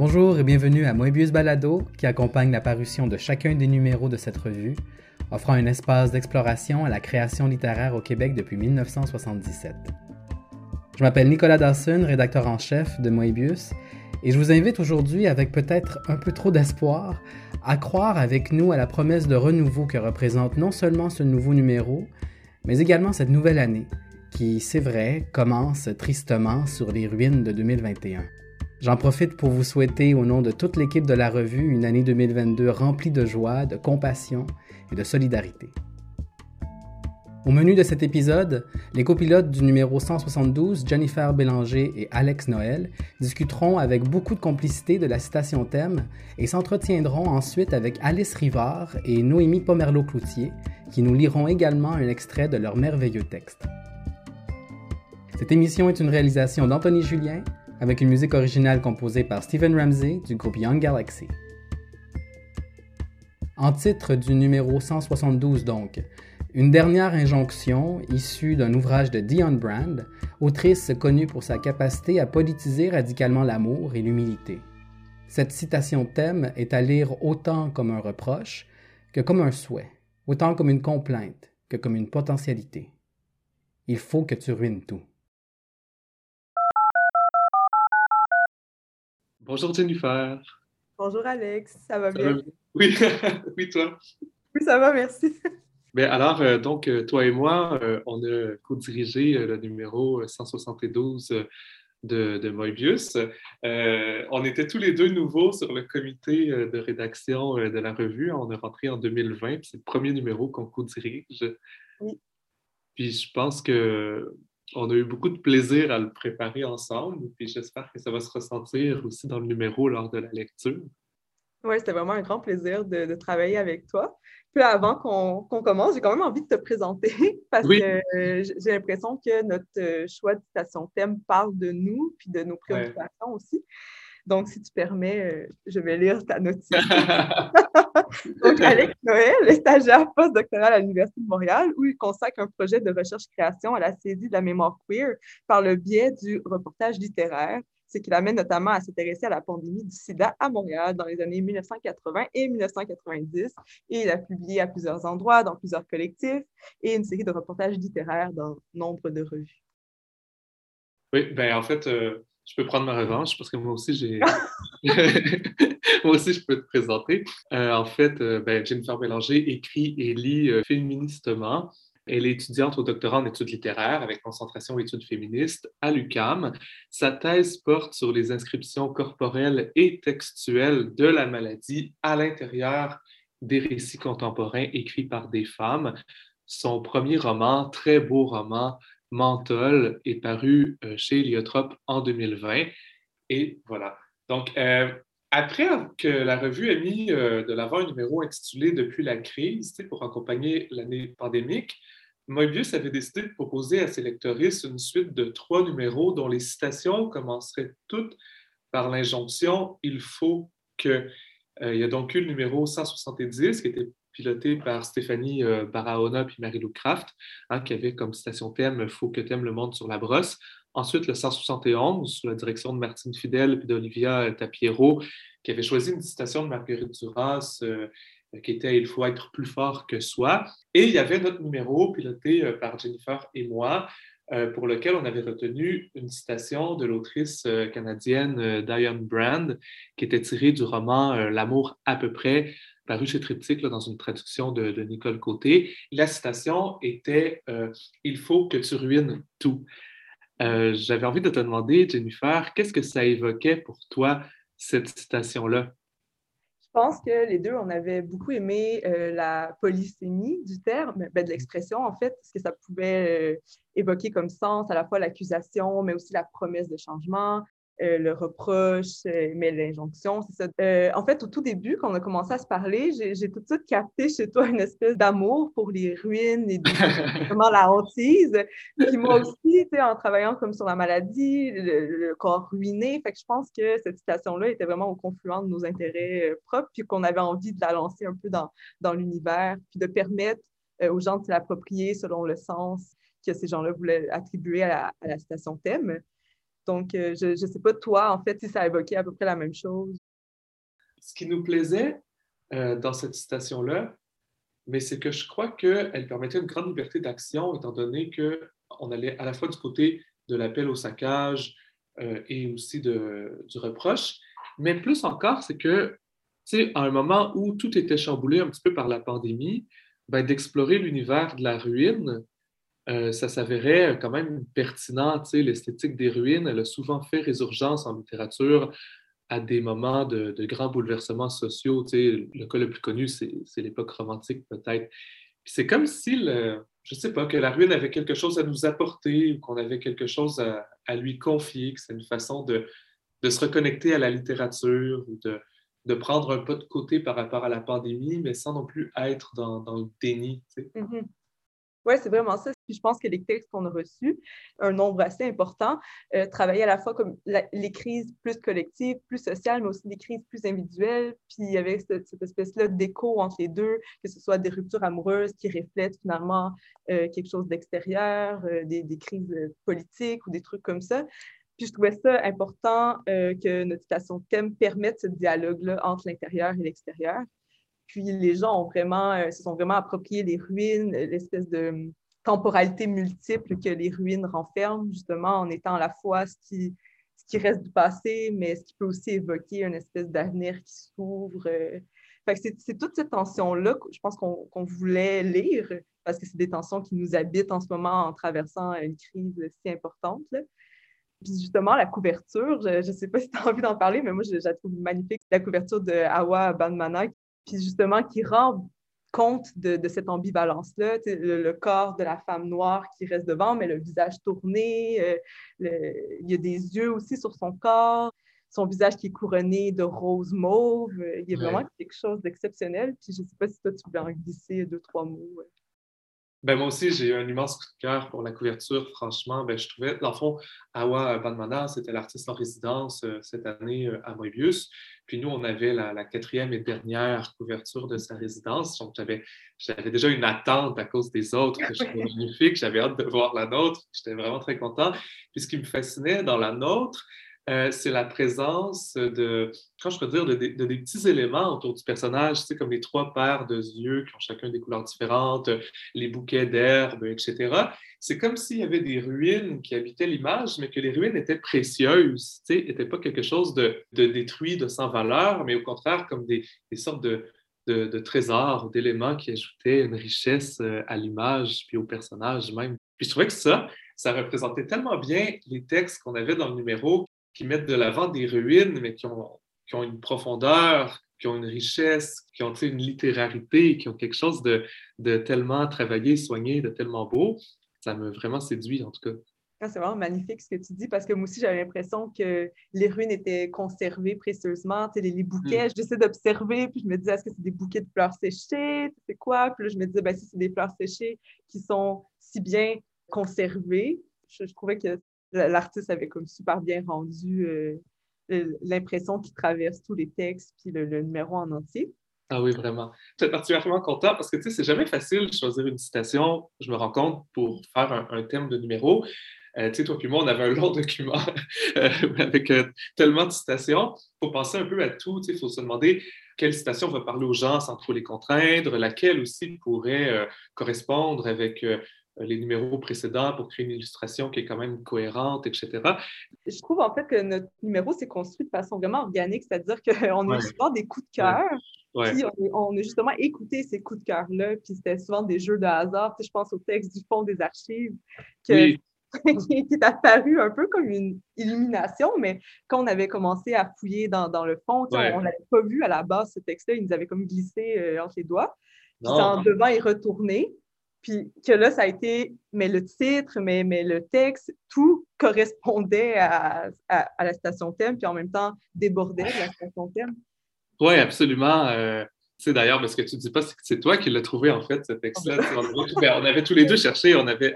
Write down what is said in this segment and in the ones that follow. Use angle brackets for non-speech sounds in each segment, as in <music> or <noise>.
Bonjour et bienvenue à Moebius Balado qui accompagne la parution de chacun des numéros de cette revue, offrant un espace d'exploration à la création littéraire au Québec depuis 1977. Je m'appelle Nicolas Dawson, rédacteur en chef de Moebius, et je vous invite aujourd'hui, avec peut-être un peu trop d'espoir, à croire avec nous à la promesse de renouveau que représente non seulement ce nouveau numéro, mais également cette nouvelle année, qui, c'est vrai, commence tristement sur les ruines de 2021. J'en profite pour vous souhaiter, au nom de toute l'équipe de la revue, une année 2022 remplie de joie, de compassion et de solidarité. Au menu de cet épisode, les copilotes du numéro 172, Jennifer Bélanger et Alex Noël, discuteront avec beaucoup de complicité de la citation thème et s'entretiendront ensuite avec Alice Rivard et Noémie Pomerleau-Cloutier, qui nous liront également un extrait de leur merveilleux texte. Cette émission est une réalisation d'Anthony Julien, avec une musique originale composée par Stephen Ramsey du groupe Young Galaxy. En titre du numéro 172 donc, une dernière injonction issue d'un ouvrage de Dion Brand, autrice connue pour sa capacité à politiser radicalement l'amour et l'humilité. Cette citation thème est à lire autant comme un reproche que comme un souhait, autant comme une complainte que comme une potentialité. Il faut que tu ruines tout. Bonjour Jennifer. Bonjour Alex, ça va bien? Oui, <laughs> oui, toi? Oui, ça va, merci. Bien, alors, euh, donc, euh, toi et moi, euh, on a co-dirigé le numéro 172 de, de Moebius. on était tous les deux nouveaux sur le comité de rédaction de la revue. On est rentré en 2020, c'est le premier numéro qu'on co-dirige. Oui. Puis je pense que on a eu beaucoup de plaisir à le préparer ensemble, puis j'espère que ça va se ressentir aussi dans le numéro lors de la lecture. Oui, c'était vraiment un grand plaisir de, travailler avec toi. Puis avant qu'on commence, j'ai quand même envie de te présenter <laughs> parce que j'ai l'impression que notre euh, choix de citation thème parle de nous puis de nos préoccupations aussi. Donc, si tu permets, euh, je vais lire ta notice. <laughs> Donc, Alex Noël est stagiaire postdoctoral à l'Université de Montréal où il consacre un projet de recherche-création à la saisie de la mémoire queer par le biais du reportage littéraire, ce qui l'amène notamment à s'intéresser à la pandémie du sida à Montréal dans les années 1980 et 1990. Et il a publié à plusieurs endroits, dans plusieurs collectifs, et une série de reportages littéraires dans nombre de revues. Oui, ben en fait, euh, je peux prendre ma revanche parce que moi aussi, j'ai. <laughs> <laughs> moi aussi, je peux te présenter. Euh, en fait, euh, ben, Jennifer Bélanger écrit et lit euh, féministement. Elle est étudiante au doctorat en études littéraires avec concentration en études féministes à l'UCAM. Sa thèse porte sur les inscriptions corporelles et textuelles de la maladie à l'intérieur des récits contemporains écrits par des femmes. Son premier roman, très beau roman, Menthol est paru euh, chez Liotrop en 2020. Et voilà. Donc, euh, après que la revue ait mis euh, de l'avant un numéro intitulé Depuis la crise pour accompagner l'année pandémique, Moebius avait décidé de proposer à ses lectoristes une suite de trois numéros dont les citations commenceraient toutes par l'injonction Il faut que. il y a donc eu le numéro 170 qui était piloté par Stéphanie euh, Barahona puis Marie-Lou Kraft, hein, qui avait comme citation thème Faut que t'aimes le monde sur la brosse. Ensuite, le 171, sous la direction de Martine Fidel et d'Olivia Tapiero, qui avait choisi une citation de Marguerite Duras euh, qui était Il faut être plus fort que soi. Et il y avait notre numéro piloté euh, par Jennifer et moi, pour lequel on avait retenu une citation de l'autrice canadienne Diane Brand, qui était tirée du roman L'amour à peu près paru chez Triptyque dans une traduction de, Nicole Côté. La citation était euh, Il faut que tu ruines tout. Euh, j'avais envie de te demander, Jennifer, qu'est-ce que ça évoquait pour toi, cette citation-là? Je pense que les deux, on avait beaucoup aimé euh, la polysémie du terme, ben, de l'expression en fait, ce que ça pouvait évoquer comme sens, à la fois l'accusation, mais aussi la promesse de changement, euh, le reproche, euh, mais l'injonction, c'est ça. Euh, en fait, au tout début, quand on a commencé à se parler, j'ai tout de suite capté chez toi une espèce d'amour pour les ruines et <laughs> vraiment la hantise. Puis moi aussi, en travaillant comme sur la maladie, le, corps ruiné, fait que je pense que cette citation-là était vraiment au confluent de nos intérêts propres, puis qu'on avait envie de la lancer un peu dans, dans l'univers, puis de permettre aux gens de l'approprier selon le sens que ces gens-là voulaient attribuer à la, à la citation thème. Donc, je ne sais pas, toi, en fait, si ça a évoqué à peu près la même chose. Ce qui nous plaisait dans cette citation-là, mais c'est que je crois qu'elle permettait une grande liberté d'action, étant donné qu'on allait à la fois du côté de l'appel au saccage et aussi de, du reproche, mais plus encore, c'est que, tu à un moment où tout était chamboulé un petit peu par la pandémie, ben, d'explorer l'univers de la ruine, euh, ça s'avérait quand même pertinent. L'esthétique des ruines, elle a souvent fait résurgence en littérature à des moments de, grands bouleversements sociaux. Le cas le plus connu, c'est l'époque romantique peut-être. C'est comme si, je ne sais pas, que la ruine avait quelque chose à nous apporter ou qu'on avait quelque chose à, lui confier, que c'est une façon de, se reconnecter à la littérature ou de, prendre un pas de côté par rapport à la pandémie, mais sans non plus être dans, dans le déni. Mm-hmm. Oui, c'est vraiment ça. je pense que les textes qu'on a reçus, un nombre assez important, euh, travaillaient à la fois comme les crises plus collectives, plus sociales, mais aussi des crises plus individuelles. Puis il y avait cette, espèce-là d'écho entre les deux, que ce soit des ruptures amoureuses qui reflètent finalement euh, quelque chose d'extérieur, euh, des, crises politiques ou des trucs comme ça. Puis je trouvais ça important euh, que notre citation de thème permette ce dialogue-là entre l'intérieur et l'extérieur. Puis les gens ont vraiment, euh, se sont vraiment appropriés les ruines, l'espèce de hum, temporalité multiple que les ruines renferment, justement, en étant à la fois ce qui, reste du passé, mais ce qui peut aussi évoquer une espèce d'avenir qui s'ouvre. Euh. c'est toute cette tension-là je pense qu'on voulait lire, parce que c'est des tensions qui nous habitent en ce moment en traversant une crise si importante. Puis justement, la couverture, je ne sais pas si tu as envie d'en parler, mais moi, je, la trouve magnifique. La couverture de Awa Bandmana, puis justement, qui rend compte de, cette ambivalence-là, le, corps de la femme noire qui reste devant, mais le visage tourné, euh, il y a des yeux aussi sur son corps, son visage qui est couronné de rose mauve, il y a vraiment quelque chose d'exceptionnel. Puis je ne sais pas si toi, tu voulais en glisser deux, trois mots. Ben, moi aussi, j'ai eu un immense cœur pour la couverture. Franchement, ben, je trouvais, dans le fond, Awa Bandmana, c'était l'artiste en résidence euh, cette année euh, à Moebius. Puis nous, on avait la, quatrième et dernière couverture de sa résidence. Donc, j'avais, déjà une attente à cause des autres trouvais magnifique. J'avais hâte de voir la nôtre. J'étais vraiment très content. Puis ce qui me fascinait dans la nôtre, euh, c'est la présence de, quand je peux dire, de, des petits éléments autour du personnage, tu sais, comme les trois paires de yeux qui ont chacun des couleurs différentes, les bouquets d'herbes, etc. C'est comme s'il y avait des ruines qui habitaient l'image, mais que les ruines étaient précieuses, tu sais, n'étaient pas quelque chose de, détruit, de sans valeur, mais au contraire comme des, sortes de, de, trésors, d'éléments qui ajoutaient une richesse euh, à l'image, puis au personnage même. Puis je trouvais que ça, ça représentait tellement bien les textes qu'on avait dans le numéro qui mettent de l'avant des ruines, mais qui ont, qui ont une profondeur, qui ont une richesse, qui ont une littérarité, qui ont quelque chose de, de tellement travaillé, soigné, de tellement beau. Ça m'a vraiment séduit, en tout cas. Ah, c'est vraiment magnifique ce que tu dis parce que moi aussi, j'avais l'impression que les ruines étaient conservées précieusement. Tu sais, les, bouquets, mm. j'essaie d'observer, puis je me disais, est-ce que c'est des bouquets de fleurs séchées? C'est quoi? Puis là, je me disais, ben, si c'est des fleurs séchées qui sont si bien conservées, je trouvais que l'artiste avait comme super bien rendu euh, l'impression qu'il traverse tous les textes puis le, numéro en entier. Ah oui, vraiment. Je suis particulièrement content parce que tu sais, c'est jamais facile de choisir une citation, je me rends compte, pour faire un, thème de numéro. Euh, tu sais, toi et moi, on avait un long <laughs> document euh, avec tellement de citations. Il faut penser un peu à tout. Il faut se demander quelle citation va parler aux gens sans trop les contraindre, laquelle aussi pourrait correspondre avec euh, les numéros précédents pour créer une illustration qui est quand même cohérente, etc. Je trouve en fait que notre numéro s'est construit de façon vraiment organique, c'est-à-dire qu'on <laughs> a souvent des coups de cœur. Puis on, a justement écouté ces coups de cœur-là, puis c'était souvent des jeux de hasard. je pense au texte du fond des archives <laughs> qui, est apparu un peu comme une illumination, mais quand on avait commencé à fouiller dans, dans le fond, on ne l'avait pas vu à la base, ce texte-là, il nous avait comme glissé euh, entre les doigts. Puis en devant et retourné, puis que là, ça a été, mais le titre, mais, mais le texte, tout correspondait à, à, la station thème, puis en même temps débordait de la station thème. Oui, absolument. Euh, sais, d'ailleurs, ce que tu ne dis pas, c'est que c'est toi qui l'as trouvé, en fait, ce texte-là. On, avait tous les deux cherché, on avait,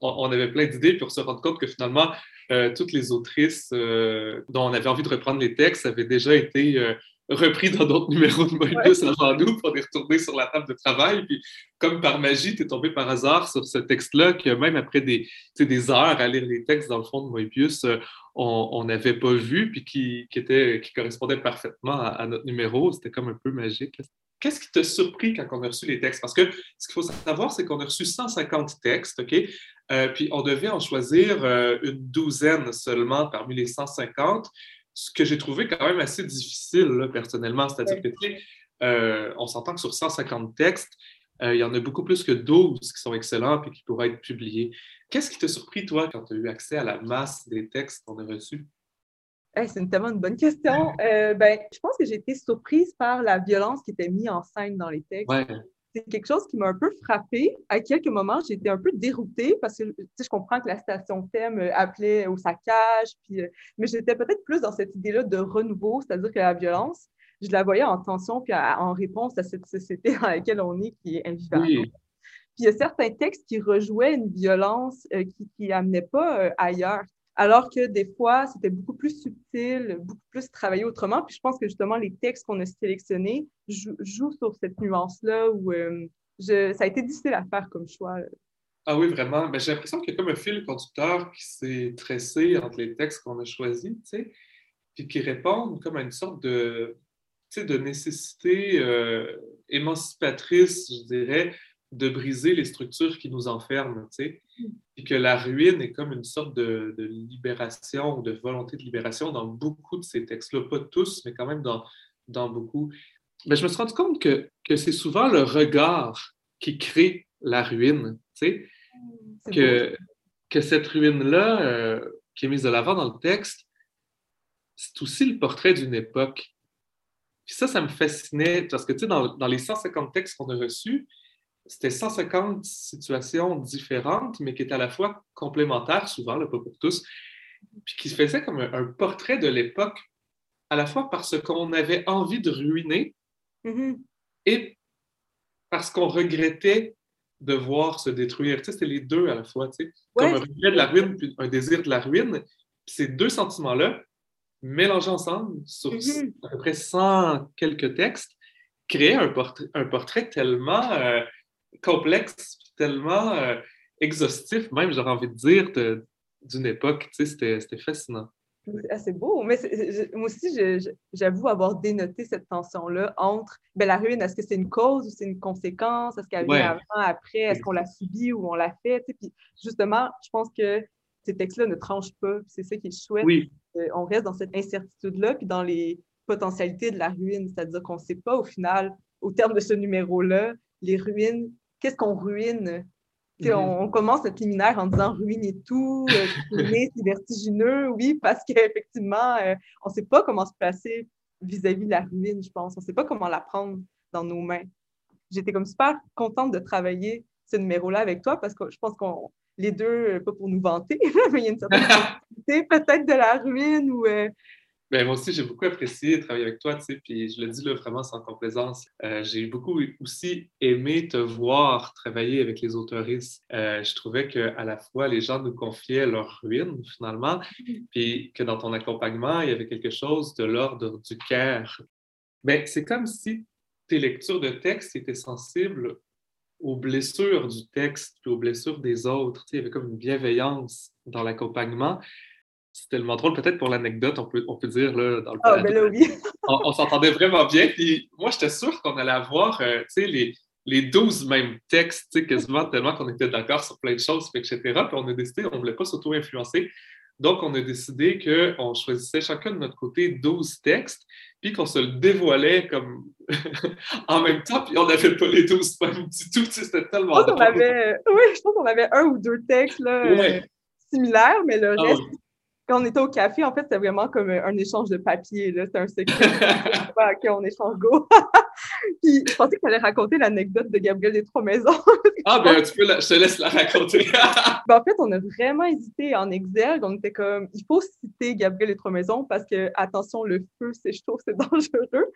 on avait, plein d'idées, puis on se rend compte que finalement, euh, toutes les autrices euh, dont on avait envie de reprendre les textes avaient déjà été repris dans d'autres numéros de Moebius avant nous, pour les retourner sur la table de travail. Puis, comme par magie, tu es tombé par hasard sur ce texte-là, que même après des, des heures à lire les textes dans le fond de Moebius, euh, on n'avait pas vu, puis qui, qui, était, qui correspondait parfaitement à, notre numéro. C'était comme un peu magique. Qu'est-ce qui t'a surpris quand on a reçu les textes? Parce que ce qu'il faut savoir, c'est qu'on a reçu 150 textes, OK? Euh, puis on devait en choisir euh, une douzaine seulement parmi les 150 ce que j'ai trouvé quand même assez difficile, personnellement. C'est-à-dire que, euh, on s'entend que sur 150 textes, euh, il y en a beaucoup plus que 12 qui sont excellents et qui pourraient être publiés. Qu'est-ce qui t'a surpris, toi, quand tu as eu accès à la masse des textes qu'on a reçus? c'est une tellement une bonne question. Euh, ben, je pense que j'ai été surprise par la violence qui était mise en scène dans les textes c'est quelque chose qui m'a un peu frappée. À quelques moments, été un peu déroutée parce que je comprends que la station thème euh, appelait au saccage, puis, euh, mais j'étais peut-être plus dans cette idée-là de renouveau, c'est-à-dire que la violence, je la voyais en tension puis en réponse à cette société <laughs> dans laquelle on est qui est invivable. Puis il y a certains textes qui rejouaient une violence euh, qui n'amenaient pas ailleurs alors que des fois, c'était beaucoup plus subtil, beaucoup plus travaillé autrement. Puis je pense que justement, les textes qu'on a sélectionnés jouent, sur cette nuance-là où euh, ça a été difficile à faire comme choix. Ah oui, vraiment. Mais j'ai l'impression qu'il y a comme un fil conducteur qui s'est tressé entre les textes qu'on a choisis, tu sais, puis qui répondent comme à une sorte de, de nécessité euh, émancipatrice, je dirais, de briser les structures qui nous enferment, tu sais. Et que la ruine est comme une sorte de, de libération, de volonté de libération dans beaucoup de ces textes-là. Pas tous, mais quand même dans, dans beaucoup. Mais je me suis rendu compte que, que c'est souvent le regard qui crée la ruine, tu sais. Que, que cette ruine-là, euh, qui est mise de l'avant dans le texte, c'est aussi le portrait d'une époque. Puis ça, ça me fascinait, parce que, tu sais, dans, dans les 150 textes qu'on a reçus, c'était 150 situations différentes, mais qui étaient à la fois complémentaires, souvent, pas pour tous, puis qui se faisaient comme un, portrait de l'époque, à la fois parce qu'on avait envie de ruiner mm-hmm. et parce qu'on regrettait de voir se détruire. Tu sais, c'était les deux à la fois, tu sais, comme un regret de la ruine puis un désir de la ruine. ces deux sentiments-là, mélangés ensemble sur mm-hmm. à peu près 100 quelques textes, créaient un portrait, un portrait tellement euh, complexe, tellement euh, exhaustif, même, j'aurais envie de dire, d'une époque. Tu sais, c'était fascinant. C'est beau, mais moi aussi, j'avoue avoir dénoté cette tension-là entre ben, la ruine, est-ce que c'est une cause ou c'est une conséquence? Est-ce qu'elle vient avant, après? Est-ce qu'on l'a subi ou on l'a fait? Puis justement, je pense que ces textes-là ne tranchent pas. C'est ça qui est chouette. Oui. Euh, on reste dans cette incertitude-là, puis dans les potentialités de la ruine. C'est-à-dire qu'on ne sait pas au final, au terme de ce numéro-là, les ruines qu'est-ce qu'on ruine? On, commence notre liminaire en disant ruiner tout, euh, <laughs> c'est vertigineux, oui, parce qu'effectivement, euh, on ne sait pas comment se placer vis-à-vis de la ruine, je pense. On ne sait pas comment la prendre dans nos mains. J'étais comme super contente de travailler ce numéro-là avec toi parce que je pense qu'on les deux, euh, pas pour nous vanter, <laughs> mais il y a une certaine <laughs> peut-être de la ruine ou ben, moi aussi, j'ai beaucoup apprécié travailler avec toi, tu sais, puis je le dis là, vraiment sans complaisance. Euh, j'ai beaucoup aussi aimé te voir travailler avec les autoristes. Euh, je trouvais qu'à la fois, les gens nous confiaient leur ruine, finalement, <laughs> puis que dans ton accompagnement, il y avait quelque chose de l'ordre du cœur. Mais ben, c'est comme si tes lectures de texte étaient sensibles aux blessures du texte, puis aux blessures des autres. Tu sais, il y avait comme une bienveillance dans l'accompagnement c'est tellement drôle. Peut-être pour l'anecdote, on peut, on peut dire là, dans le Ah, ben là, oui. <laughs> on, s'entendait vraiment bien. Puis moi, j'étais sûr qu'on allait avoir euh, les, les 12 mêmes textes, quasiment tellement qu'on était d'accord sur plein de choses, etc. Puis on a décidé, on ne voulait pas s'auto-influencer. Donc, on a décidé qu'on choisissait chacun de notre côté 12 textes, puis qu'on se le dévoilait comme <laughs> en même temps, puis on n'avait pas les 12 mêmes du tout. C'était tellement drôle. Avait... Oui, je pense qu'on avait un ou deux textes là, euh, similaires, mais le ah reste, quand on était au café, en fait, c'était vraiment comme un échange de papier. C'était un secret. <laughs> OK, on échange go. <laughs> Puis je pensais que tu allais raconter l'anecdote de Gabriel des Trois Maisons. <laughs> ah, ben tu peux, je te laisse la raconter. ben, en fait, on a vraiment hésité en exergue. On était comme, il faut citer Gabriel des Trois Maisons parce que, attention, le feu, c'est, trouve, c'est dangereux.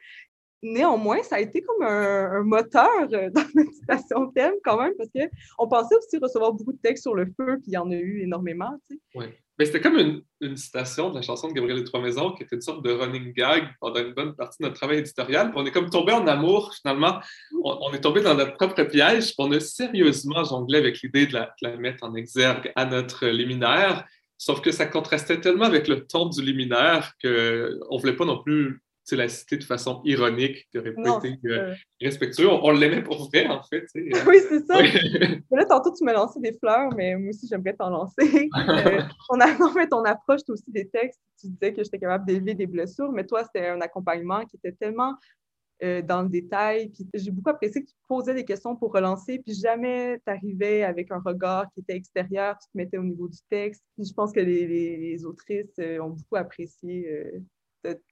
néanmoins, ça a été comme un, moteur dans notre citation thème quand même, parce qu'on pensait aussi recevoir beaucoup de textes sur le feu, puis il y en a eu énormément. Tu sais. Oui. C'était comme une, citation de la chanson de Gabriel Trois Maisons qui était une sorte de running gag pendant une bonne partie de notre travail éditorial. on est comme tombé en amour, finalement. On, est tombé dans notre propre piège. On a sérieusement jonglé avec l'idée de, de la, mettre en exergue à notre liminaire. Sauf que ça contrastait tellement avec le ton du liminaire qu'on ne voulait pas non plus la citer de façon ironique, qui aurait pas été euh, respectueux. On, l'aimait pour vrai, en fait. <laughs> oui, c'est ça. là, tantôt, tu m'as lancé des fleurs, mais moi aussi, j'aimerais t'en lancer. <laughs> euh, on a, en fait, on approche aussi des textes. Tu disais que j'étais capable d'élever des blessures, mais toi, c'était un accompagnement qui était tellement euh, dans le détail. Puis j'ai beaucoup apprécié que tu posais des questions pour relancer, puis jamais tu arrivais avec un regard qui était extérieur, tu te mettais au niveau du texte. Puis je pense que les, les, autrices euh, ont beaucoup apprécié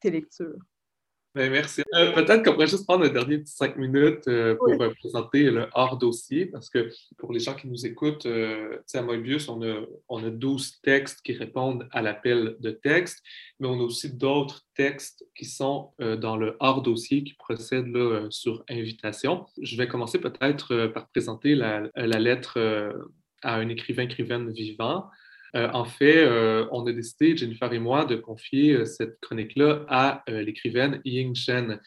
tes lectures. Ben, merci. Euh, peut-être qu'on pourrait juste prendre un dernier petit cinq minutes euh, pour euh, présenter le hors dossier, parce que pour les gens qui nous écoutent, à Moebius, on a, on a 12 textes qui répondent à l'appel de texte, mais on a aussi d'autres textes qui sont dans le hors dossier qui procèdent là, sur invitation. Je vais commencer peut-être par présenter la, la lettre à un écrivain-écrivaine vivant. Euh, en fait, euh, on a décidé, Jennifer et moi, de confier euh, cette chronique-là à l'écrivaine Ying Shen.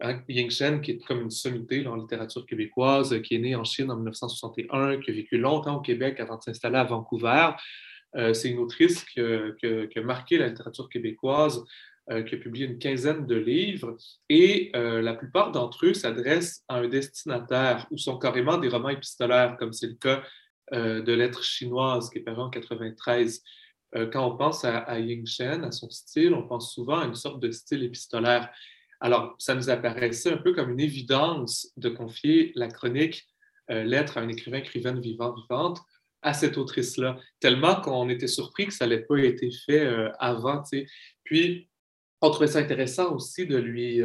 Hein, Ying Shen, qui est comme une sommité en littérature québécoise, qui est née en Chine en 1961, qui a vécu longtemps au Québec avant de s'installer à Vancouver. C'est une autrice qui, a marqué la littérature québécoise, qui a publié une quinzaine de livres, et la plupart d'entre eux s'adressent à un destinataire ou sont carrément des romans épistolaires, comme c'est le cas euh, de lettres chinoises qui est paru en 93. Euh, quand on pense à, Ying Shen, à son style, on pense souvent à une sorte de style épistolaire. Alors, ça nous apparaissait un peu comme une évidence de confier la chronique euh, Lettre à un écrivain, écrivaine vivant, vivante à cette autrice-là, tellement qu'on était surpris que ça n'avait pas été fait avant. Puis, on trouvait ça intéressant aussi de lui,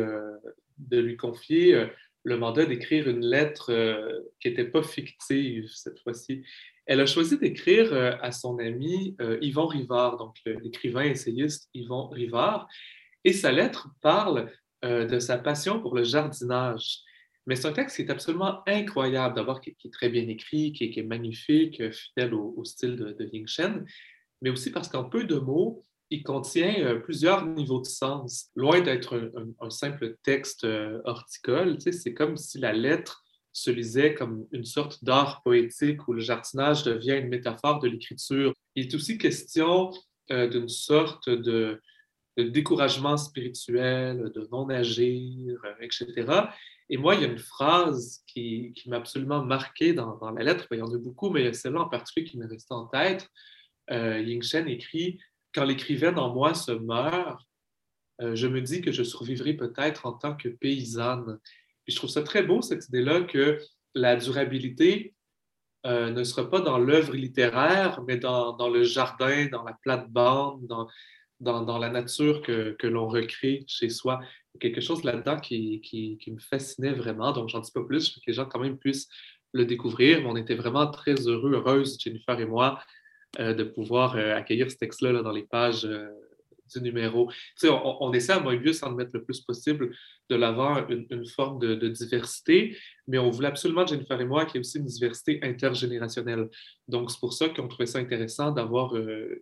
de lui confier le mandat d'écrire une lettre euh, qui n'était pas fictive cette fois-ci. Elle a choisi d'écrire euh, à son ami euh, Yvon Rivard, donc l'écrivain essayiste Yvon Rivard, et sa lettre parle de sa passion pour le jardinage. Mais c'est un texte qui est absolument incroyable, d'abord qui, est très bien écrit, qui, est magnifique, fidèle au, style de, de Ying Shen, mais aussi parce qu'en peu de mots, il contient euh, plusieurs niveaux de sens. Loin d'être un, simple texte euh, horticole, c'est comme si la lettre se lisait comme une sorte d'art poétique où le jardinage devient une métaphore de l'écriture. Il est aussi question euh, d'une sorte de, découragement spirituel, de non-agir, etc. Et moi, il y a une phrase qui, m'a absolument marqué dans, la lettre. Il y en a beaucoup, mais il y a celle-là en particulier qui m'est restée en tête. Ying Shen écrit quand l'écrivaine en moi se meurt, euh, je me dis que je survivrai peut-être en tant que paysanne. Et je trouve ça très beau, cette idée-là, que la durabilité euh, ne sera pas dans l'œuvre littéraire, mais dans, le jardin, dans la plate-bande, dans, la nature que, l'on recrée chez soi. Quelque chose là-dedans qui, me fascinait vraiment. Donc, j'en dis pas plus pour que les gens quand même puissent le découvrir. Mais on était vraiment très heureux, heureuses, Jennifer et moi, de pouvoir euh, accueillir ce texte-là dans les pages euh, du numéro. On, essaie à Moebius, en mettre le plus possible de l'avant une, forme de, diversité, mais on voulait absolument, Jennifer et moi, qu'il y ait aussi une diversité intergénérationnelle. Donc, c'est pour ça qu'on trouvait ça intéressant d'avoir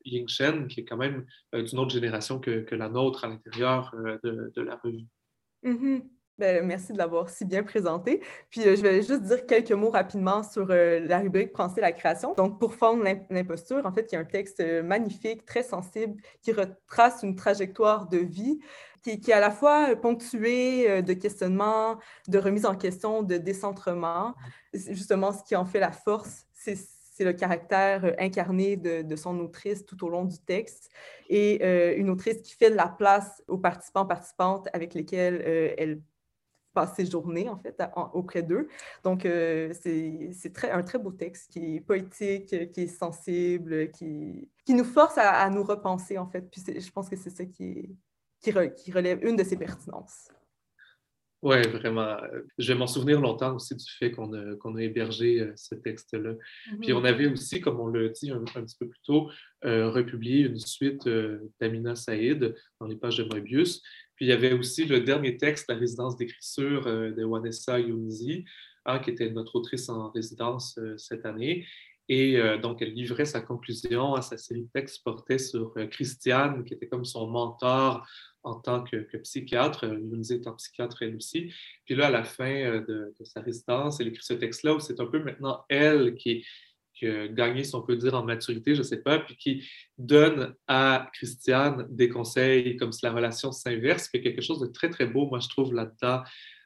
Ying Shen, qui est quand même d'une autre génération que, la nôtre à l'intérieur de, la revue. Mm-hmm. Ben, merci de l'avoir si bien présenté. Puis euh, je vais juste dire quelques mots rapidement sur euh, la rubrique Penser la création. Donc, pour Fondre l'imposture, en fait, il y a un texte euh, magnifique, très sensible, qui retrace une trajectoire de vie qui, est à la fois ponctuée de questionnements, de remise en question, de décentrement. Justement, ce qui en fait la force, c'est le caractère incarné de, de, son autrice tout au long du texte et une autrice qui fait de la place aux participants, participantes avec lesquels elle passer journée, en fait, auprès d'eux. Donc, euh, c'est très, un très beau texte qui est poétique, qui est sensible, qui, qui nous force à, nous repenser, en fait. Puis je pense que c'est ça qui, qui, qui, relève une de ses pertinences. Oui, vraiment. Je vais m'en souvenir longtemps aussi du fait qu'on a, qu'on a, hébergé euh, ce texte-là. Puis mm-hmm. on avait aussi, comme on l'a dit un, petit peu plus tôt, euh, republié une suite d'Amina Saïd dans les pages de Moebius. Puis il y avait aussi le dernier texte, La résidence d'écriture de Wanessa Younzi, hein, qui était notre autrice en résidence cette année. Et donc, elle livrait sa conclusion à sa série de textes portait sur Christiane, qui était comme son mentor en tant que, psychiatre. Younzi étant psychiatre elle aussi. Puis là, à la fin de, de sa résidence, elle écrit ce texte-là où c'est un peu maintenant elle qui, gagné, si on peut dire, en maturité, je ne sais pas, puis qui donne à Christiane des conseils comme si la relation s'inverse, puis quelque chose de très, très beau, moi, je trouve, là-dedans,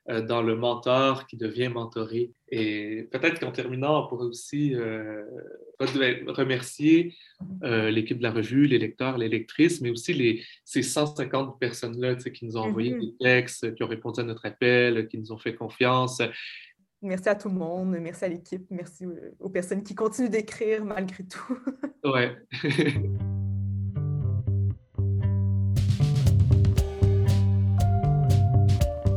euh, dans le mentor qui devient mentoré. Et peut-être qu'en terminant, on pourrait aussi euh, remercier euh, l'équipe de la revue, les lecteurs, les lectrices, mais aussi les, ces 150 personnes-là qui nous ont envoyé mm-hmm. des textes, qui ont répondu à notre appel, qui nous ont fait confiance. Merci à tout le monde, merci à l'équipe, merci aux personnes qui continuent d'écrire malgré tout. <laughs> ouais. <laughs>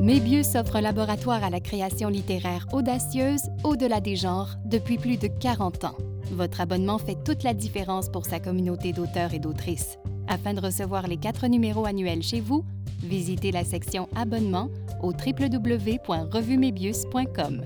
Mébius offre un laboratoire à la création littéraire audacieuse au-delà des genres depuis plus de 40 ans. Votre abonnement fait toute la différence pour sa communauté d'auteurs et d'autrices. Afin de recevoir les quatre numéros annuels chez vous, visitez la section Abonnement au www.revumebius.com.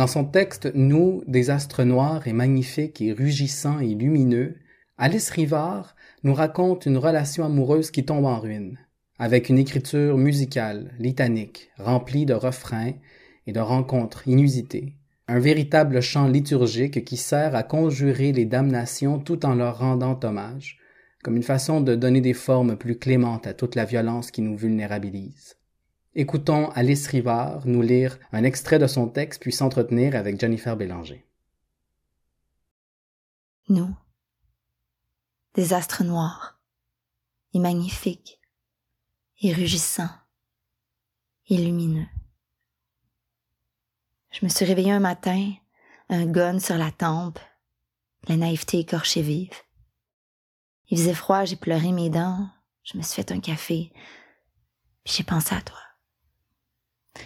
Dans son texte Nous, des astres noirs et magnifiques et rugissants et lumineux, Alice Rivard nous raconte une relation amoureuse qui tombe en ruine, avec une écriture musicale, litanique, remplie de refrains et de rencontres inusitées, un véritable chant liturgique qui sert à conjurer les damnations tout en leur rendant hommage, comme une façon de donner des formes plus clémentes à toute la violence qui nous vulnérabilise. Écoutons Alice Rivard nous lire un extrait de son texte puis s'entretenir avec Jennifer Bélanger. Nous, des astres noirs, et magnifiques, et rugissants, et lumineux. Je me suis réveillée un matin, un gun sur la tempe, la naïveté écorchée vive. Il faisait froid, j'ai pleuré mes dents, je me suis fait un café, puis j'ai pensé à toi.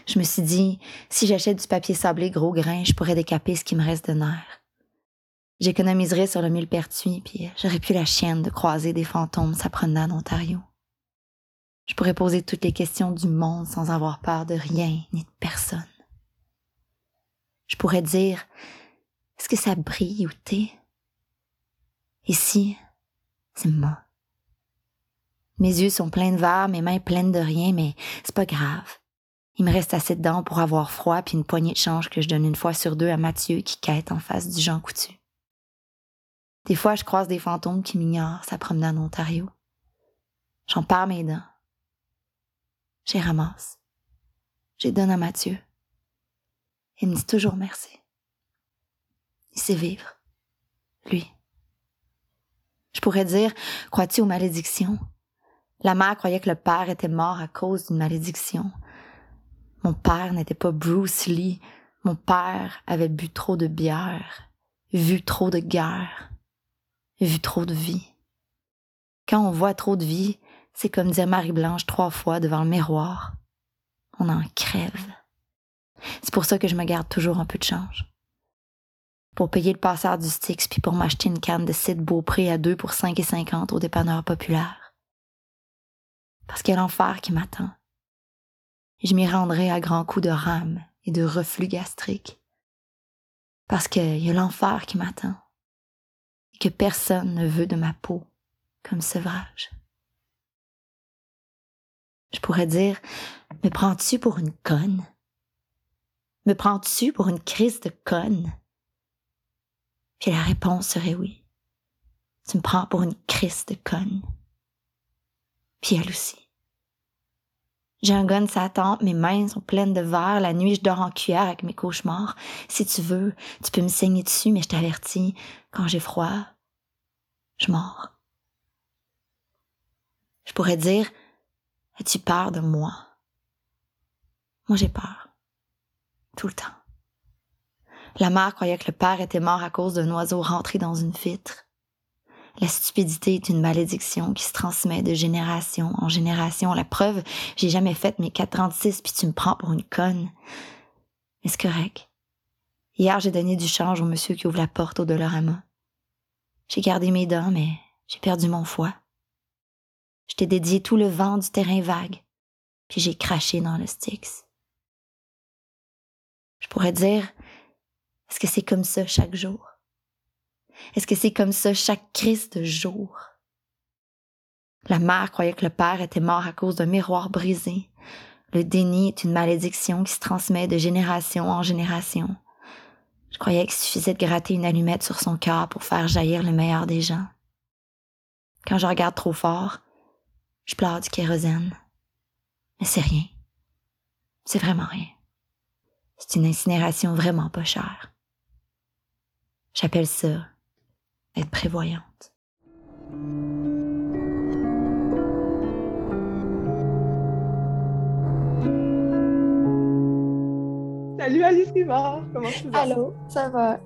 Je me suis dit, si j'achète du papier sablé gros grain, je pourrais décaper ce qui me reste de nerfs. J'économiserais sur le millepertuis, puis j'aurais pu la chienne de croiser des fantômes s'apprenant en Ontario. Je pourrais poser toutes les questions du monde sans avoir peur de rien ni de personne. Je pourrais dire, est-ce que ça brille ou t'es? Ici, c'est moi. Mes yeux sont pleins de verre, mes mains pleines de rien, mais c'est pas grave. Il me reste assez de dents pour avoir froid puis une poignée de change que je donne une fois sur deux à Mathieu qui quête en face du Jean Coutu. Des fois, je croise des fantômes qui m'ignorent, ça promenade en Ontario. J'en perds mes dents. J'y ramasse. J'y donne à Mathieu. Il me dit toujours merci. Il sait vivre. Lui. Je pourrais dire, crois-tu aux malédictions? La mère croyait que le père était mort à cause d'une malédiction. Mon père n'était pas Bruce Lee. Mon père avait bu trop de bière, vu trop de guerre, vu trop de vie. Quand on voit trop de vie, c'est comme dire Marie-Blanche trois fois devant le miroir. On en crève. C'est pour ça que je me garde toujours un peu de change. Pour payer le passeur du Styx puis pour m'acheter une canne de cidre Beaupré à deux pour cinq et cinquante au dépanneur populaire. Parce qu'il y a l'enfer qui m'attend je m'y rendrai à grands coups de rame et de reflux gastrique. Parce qu'il y a l'enfer qui m'attend et que personne ne veut de ma peau comme sevrage. Je pourrais dire, me prends-tu pour une conne? Me prends-tu pour une crise de conne? Puis la réponse serait oui. Tu me prends pour une crise de conne. Puis elle aussi. J'ai un gun sa mes mains sont pleines de verre, la nuit je dors en cuillère avec mes cauchemars. Si tu veux, tu peux me saigner dessus, mais je t'avertis, quand j'ai froid, je mords. Je pourrais dire, as-tu peur de moi? Moi j'ai peur. Tout le temps. La mère croyait que le père était mort à cause d'un oiseau rentré dans une vitre. La stupidité est une malédiction qui se transmet de génération en génération. La preuve, j'ai jamais fait mes 436 puis tu me prends pour une conne. Mais c'est correct. Hier, j'ai donné du change au monsieur qui ouvre la porte au Dolorama. J'ai gardé mes dents, mais j'ai perdu mon foie. Je t'ai dédié tout le vent du terrain vague, puis j'ai craché dans le Styx. Je pourrais dire, est-ce que c'est comme ça chaque jour? Est-ce que c'est comme ça chaque crise de jour? La mère croyait que le père était mort à cause d'un miroir brisé. Le déni est une malédiction qui se transmet de génération en génération. Je croyais qu'il suffisait de gratter une allumette sur son cœur pour faire jaillir le meilleur des gens. Quand je regarde trop fort, je pleure du kérosène. Mais c'est rien. C'est vraiment rien. C'est une incinération vraiment pas chère. J'appelle ça être prévoyante. Salut Alice Rivard, comment tu vas? Allô, ça va?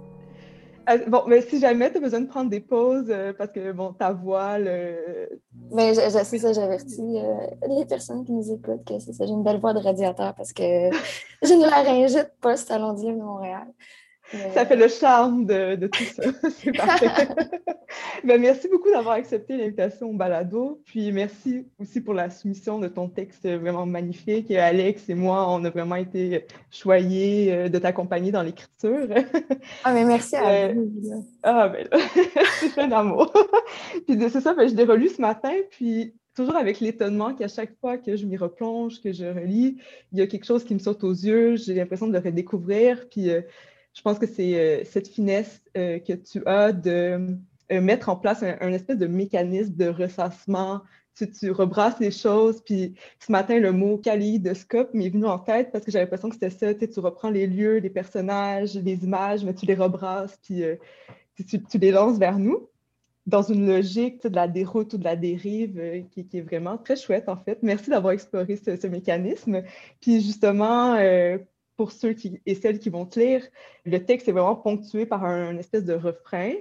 Euh, bon, mais si jamais tu as besoin de prendre des pauses euh, parce que, bon, ta voix, le... Mais je, je ça, j'avertis euh, les personnes qui nous écoutent que c'est ça, j'ai une belle voix de radiateur parce que j'ai une laryngite post-Salon de Montréal. Ça fait le charme de, tout ça. <laughs> <laughs> C'est parfait. <laughs> ben, merci beaucoup d'avoir accepté l'invitation au balado. Puis merci aussi pour la soumission de ton texte vraiment magnifique. Alex et moi, on a vraiment été choyés euh, de t'accompagner dans l'écriture. Ah, mais merci à euh, vous. Ah, ben c'est un amour. puis c'est ça, ben, je l'ai relu ce matin. Puis toujours avec l'étonnement qu'à chaque fois que je m'y replonge, que je relis, il y a quelque chose qui me saute aux yeux. J'ai l'impression de le redécouvrir. Puis euh, je pense que c'est euh, cette finesse euh, que tu as de euh, mettre en place un, espèce de mécanisme de ressassement. Tu, rebrasses les choses, puis ce matin, le mot kaléidoscope m'est venu en tête parce que j'avais l'impression que c'était ça. Tu, reprends les lieux, les personnages, les images, mais tu les rebrasses, puis tu, les lances vers nous dans une logique de la déroute ou de la dérive qui, est vraiment très chouette, en fait. Merci d'avoir exploré ce, mécanisme. Puis justement, pour ceux qui, et celles qui vont te lire, le texte est vraiment ponctué par un, espèce de refrain,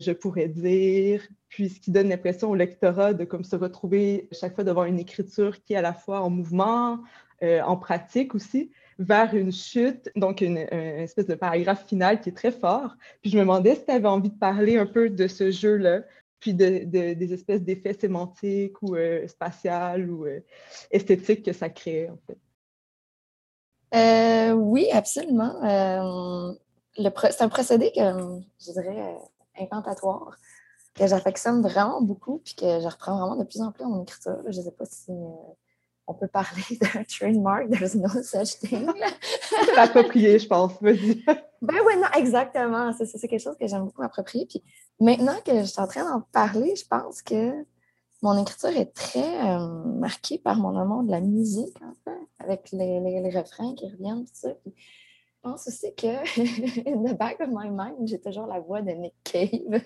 je pourrais dire, puis ce qui donne l'impression au lectorat de comme se retrouver chaque fois devant une écriture qui est à la fois en mouvement, euh, en pratique aussi, vers une chute, donc une, espèce de paragraphe final qui est très fort. Puis je me demandais si tu avais envie de parler un peu de ce jeu-là, puis de, des espèces d'effets sémantiques ou euh, ou euh, esthétiques que ça crée, en fait. Euh, oui, absolument. Euh, c'est un procédé que je dirais euh, incantatoire, que j'affectionne vraiment beaucoup, puis que je reprends vraiment de plus en plus en écriture. Je ne sais pas si on peut parler <laughs> d'un trademark, there's no such thing. <laughs> c'est approprié, je pense. Vas-y. Ben oui, non, exactement. C'est, quelque chose que j'aime beaucoup m'approprier. Puis maintenant que je suis en train d'en parler, je pense que mon écriture est très euh, marquée par mon amour de la musique, en fait, avec les, les, refrains qui reviennent, tout ça. je pense aussi que, <laughs> in the back of my mind, j'ai toujours la voix de Nick Cave.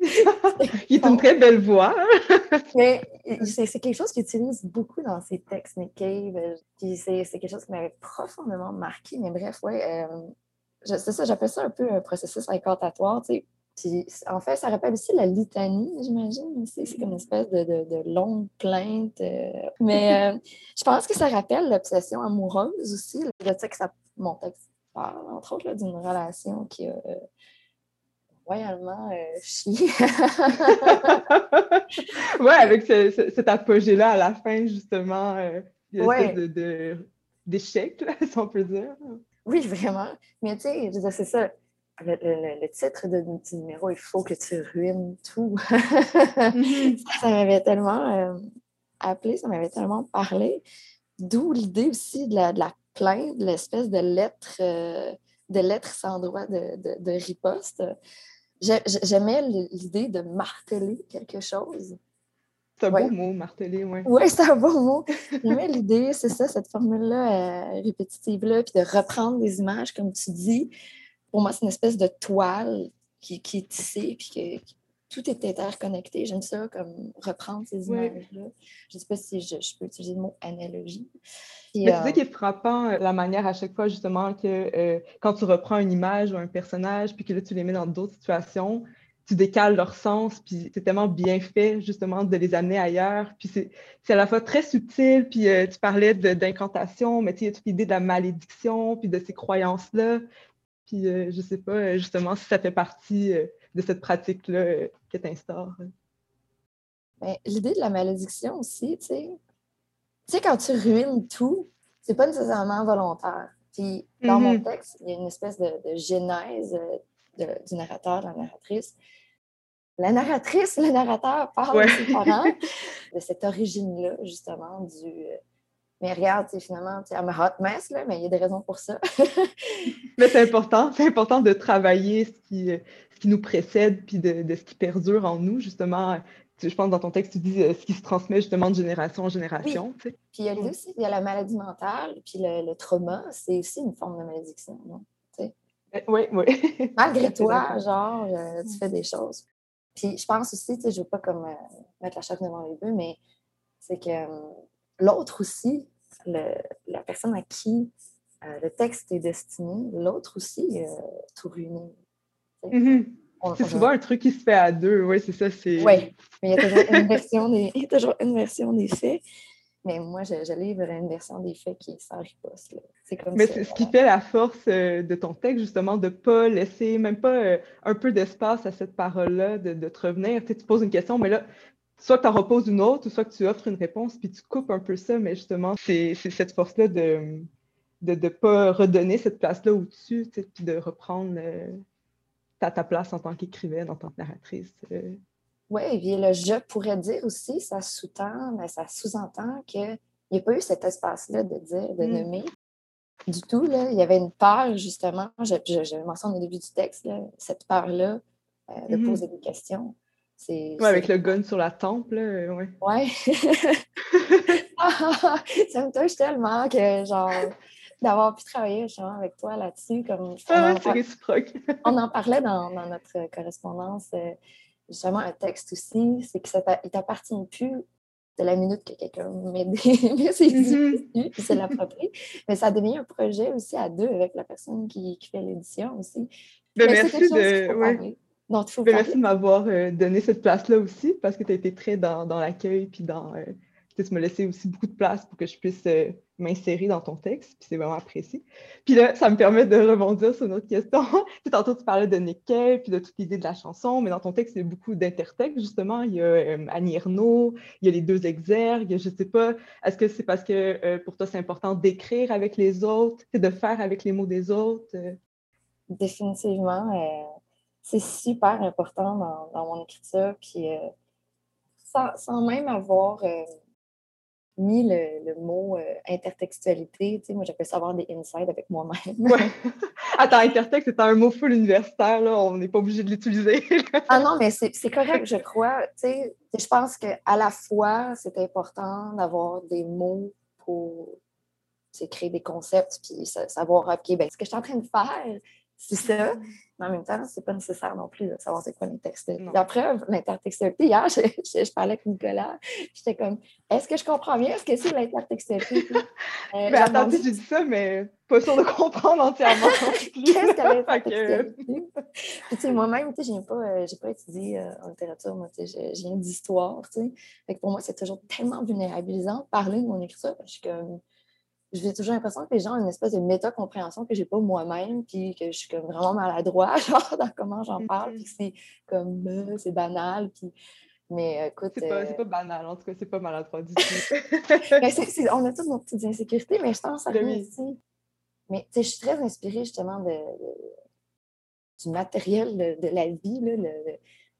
<laughs> Il est une très belle voix. <laughs> Mais c'est quelque chose qu'il utilise beaucoup dans ses textes, Nick Cave. c'est quelque chose qui m'avait profondément marqué. Mais bref, ouais, euh, c'est ça, j'appelle ça un peu un processus incantatoire. Tu sais, en fait, ça rappelle aussi la litanie, j'imagine. C'est comme une espèce de, longue plainte. Euh. Mais <laughs> euh, je pense que ça rappelle l'obsession amoureuse aussi. Le que ça, mon texte parle, entre autres, d'une relation qui a euh, royalement chié. <laughs> oui, avec cet apogée-là à la fin, justement. de, d'échec, <laughs> si on peut dire. Oui, vraiment. Mais tu sais, c'est ça le, titre de, du numéro, il faut que tu ruines tout. <laughs> Mm-hmm. ça, m'avait tellement euh, appelé, ça m'avait tellement parlé. D'où l'idée aussi de la, de la plainte, l'espèce de lettre, euh, de lettre sans droit de, de, riposte. J'aimais l'idée de marteler quelque chose. C'est un beau mot, marteler, oui. Oui, c'est un beau mot. J'aimais l'idée, c'est ça, cette formule-là euh, répétitive-là, puis de reprendre des images, comme tu dis, pour moi, c'est une espèce de toile qui, qui est tissée, puis que, tout est interconnecté. J'aime ça, comme reprendre ces images-là. Je ne sais pas si je, peux utiliser le mot analogie. Mais tu sais qu'il est frappant euh, la manière à chaque fois, justement, que euh, quand tu reprends une image ou un personnage, puis que là, tu les mets dans d'autres situations, tu décales leur sens, puis c'est tellement bien fait, justement, de les amener ailleurs. Puis c'est à la fois très subtil, puis euh, tu parlais d'incantation, mais tu sais, il y a toute l'idée de la malédiction, puis de ces croyances-là Puis je sais pas justement si ça fait partie de cette pratique-là que tu instaures. Ben, l'idée de la malédiction aussi, tu sais, tu sais, quand tu ruines tout, c'est pas nécessairement volontaire. Puis dans mon mm-hmm. texte, il y a une espèce de, genèse du narrateur, de la narratrice. La narratrice, le narrateur parle de ses parents, de cette origine-là, justement, du. Mais regarde, finalement, tu I'm a hot mess, là, mais il y a des raisons pour ça. <laughs> mais c'est important, c'est important de travailler ce qui, ce qui nous précède, puis de, de, ce qui perdure en nous, justement je pense dans ton texte, tu dis euh, ce qui se transmet justement de génération en génération. Puis il y a aussi il y a la maladie mentale, puis le, trauma, c'est aussi une forme de malédiction, non? Oui, oui. <laughs> Malgré <laughs> toi, genre, euh, tu fais des choses. Puis je pense aussi, tu sais, je ne veux pas comme euh, mettre la chatte devant les bœufs, mais c'est que l'autre aussi, la personne à qui le texte est destiné, l'autre aussi tout ruiné. Mm-hmm. C'est souvent un truc qui se fait à deux, oui, c'est ça. Oui, mais il y a toujours une version des, <laughs> il y a toujours une version des faits. Mais moi, je, je livre une version des faits qui sans riposte. C'est comme Mais c'est ce qui fait la force euh, de ton texte, justement, de ne pas laisser même pas euh, un peu d'espace à cette parole-là, de, de, te revenir. Tu, sais, tu poses une question, mais là, soit tu en reposes une autre, ou soit que tu offres une réponse, puis tu coupes un peu ça. Mais justement, c'est cette force-là de ne de, pas redonner cette place-là au-dessus, puis de reprendre. Euh, à ta place en tant qu'écrivaine, en tant que narratrice. Euh. Oui, et le je pourrais dire aussi, ça sous-tend, mais ça sous-entend qu'il n'y a pas eu cet espace-là de dire, de mm. nommer. Du tout, là, il y avait une part, justement, je, je, mentionne au début du texte, cette part-là euh, de mm-hmm. poser des questions. Oui, avec le gun sur la tempe, là, ouais. Ouais. <laughs> <laughs> ça me touche tellement que, genre, d'avoir pu travailler justement avec toi là-dessus. Comme, ah, c'est réciproque. <laughs> on en parlait dans, notre correspondance. Euh, justement, un texte aussi, c'est que ça il t'appartient plus de la minute que quelqu'un met ses idées mm-hmm. puis c'est l'approprié. Mais ça devient un projet aussi à deux avec la personne qui, fait l'édition aussi. Ben, merci de... Ouais. Merci de m'avoir euh, donné cette place-là aussi parce que tu as été très dans, dans l'accueil puis dans euh, tu me laisser aussi beaucoup de place pour que je puisse euh, m'insérer dans ton texte, puis c'est vraiment apprécié. Puis là, ça me permet de rebondir sur une autre question. <laughs> tantôt, tu parlais de Nick Cave, puis de toute l'idée de la chanson, mais dans ton texte, il y a beaucoup d'intertextes, justement. Il y a euh, Annie Ernaux, il y a les deux exergues, je ne sais pas, est-ce que c'est parce que euh, pour toi, c'est important d'écrire avec les autres, de faire avec les mots des autres? Définitivement, c'est super important dans, dans, mon écriture, puis sans, sans, même avoir mis le, mot euh, intertextualité. Tu sais, moi, j'appelle ça avoir des insights avec moi-même. Ouais. <laughs> Attends, intertexte, c'est un mot full universitaire, là. on n'est pas obligé de l'utiliser. ah non, mais c'est correct, je crois. Tu sais, je pense qu'à la fois, c'est important d'avoir des mots pour créer des concepts, puis savoir, OK, ben, ce que je suis en train de faire, c'est ça. Mais en même temps, c'est pas nécessaire non plus de savoir c'est quoi l'intertexte. La <laughs> preuve, l'intertextualité, hier, je, je, parlais avec Nicolas, j'étais comme, est-ce que je comprends bien? Est-ce que c'est l'intertextualité? <laughs> Euh, mais attends, tu dis ça, mais pas sûr de comprendre entièrement. <laughs> Qu'est-ce que l'intertextualité? tu sais, moi-même, tu sais, j'ai pas, euh, pas étudié euh, en littérature, moi, tu sais, je viens d'histoire, tu sais. Fait que pour moi, c'est toujours tellement vulnérabilisant de parler de mon écriture. Je suis comme, j'ai toujours l'impression que les gens ont une espèce de méta-compréhension que j'ai pas moi-même, puis que je suis comme vraiment maladroit, <laughs> genre, dans comment j'en parle, puis que c'est comme, euh, c'est banal, puis... Mais écoute... C'est pas, pas, banal, en tout cas, c'est pas maladroit du tout. <laughs> ben, <laughs> on a toutes nos petites insécurités, mais je pense à ben rien ici. Mais tu sais, je suis très inspirée, justement, de, du matériel de, la vie, là,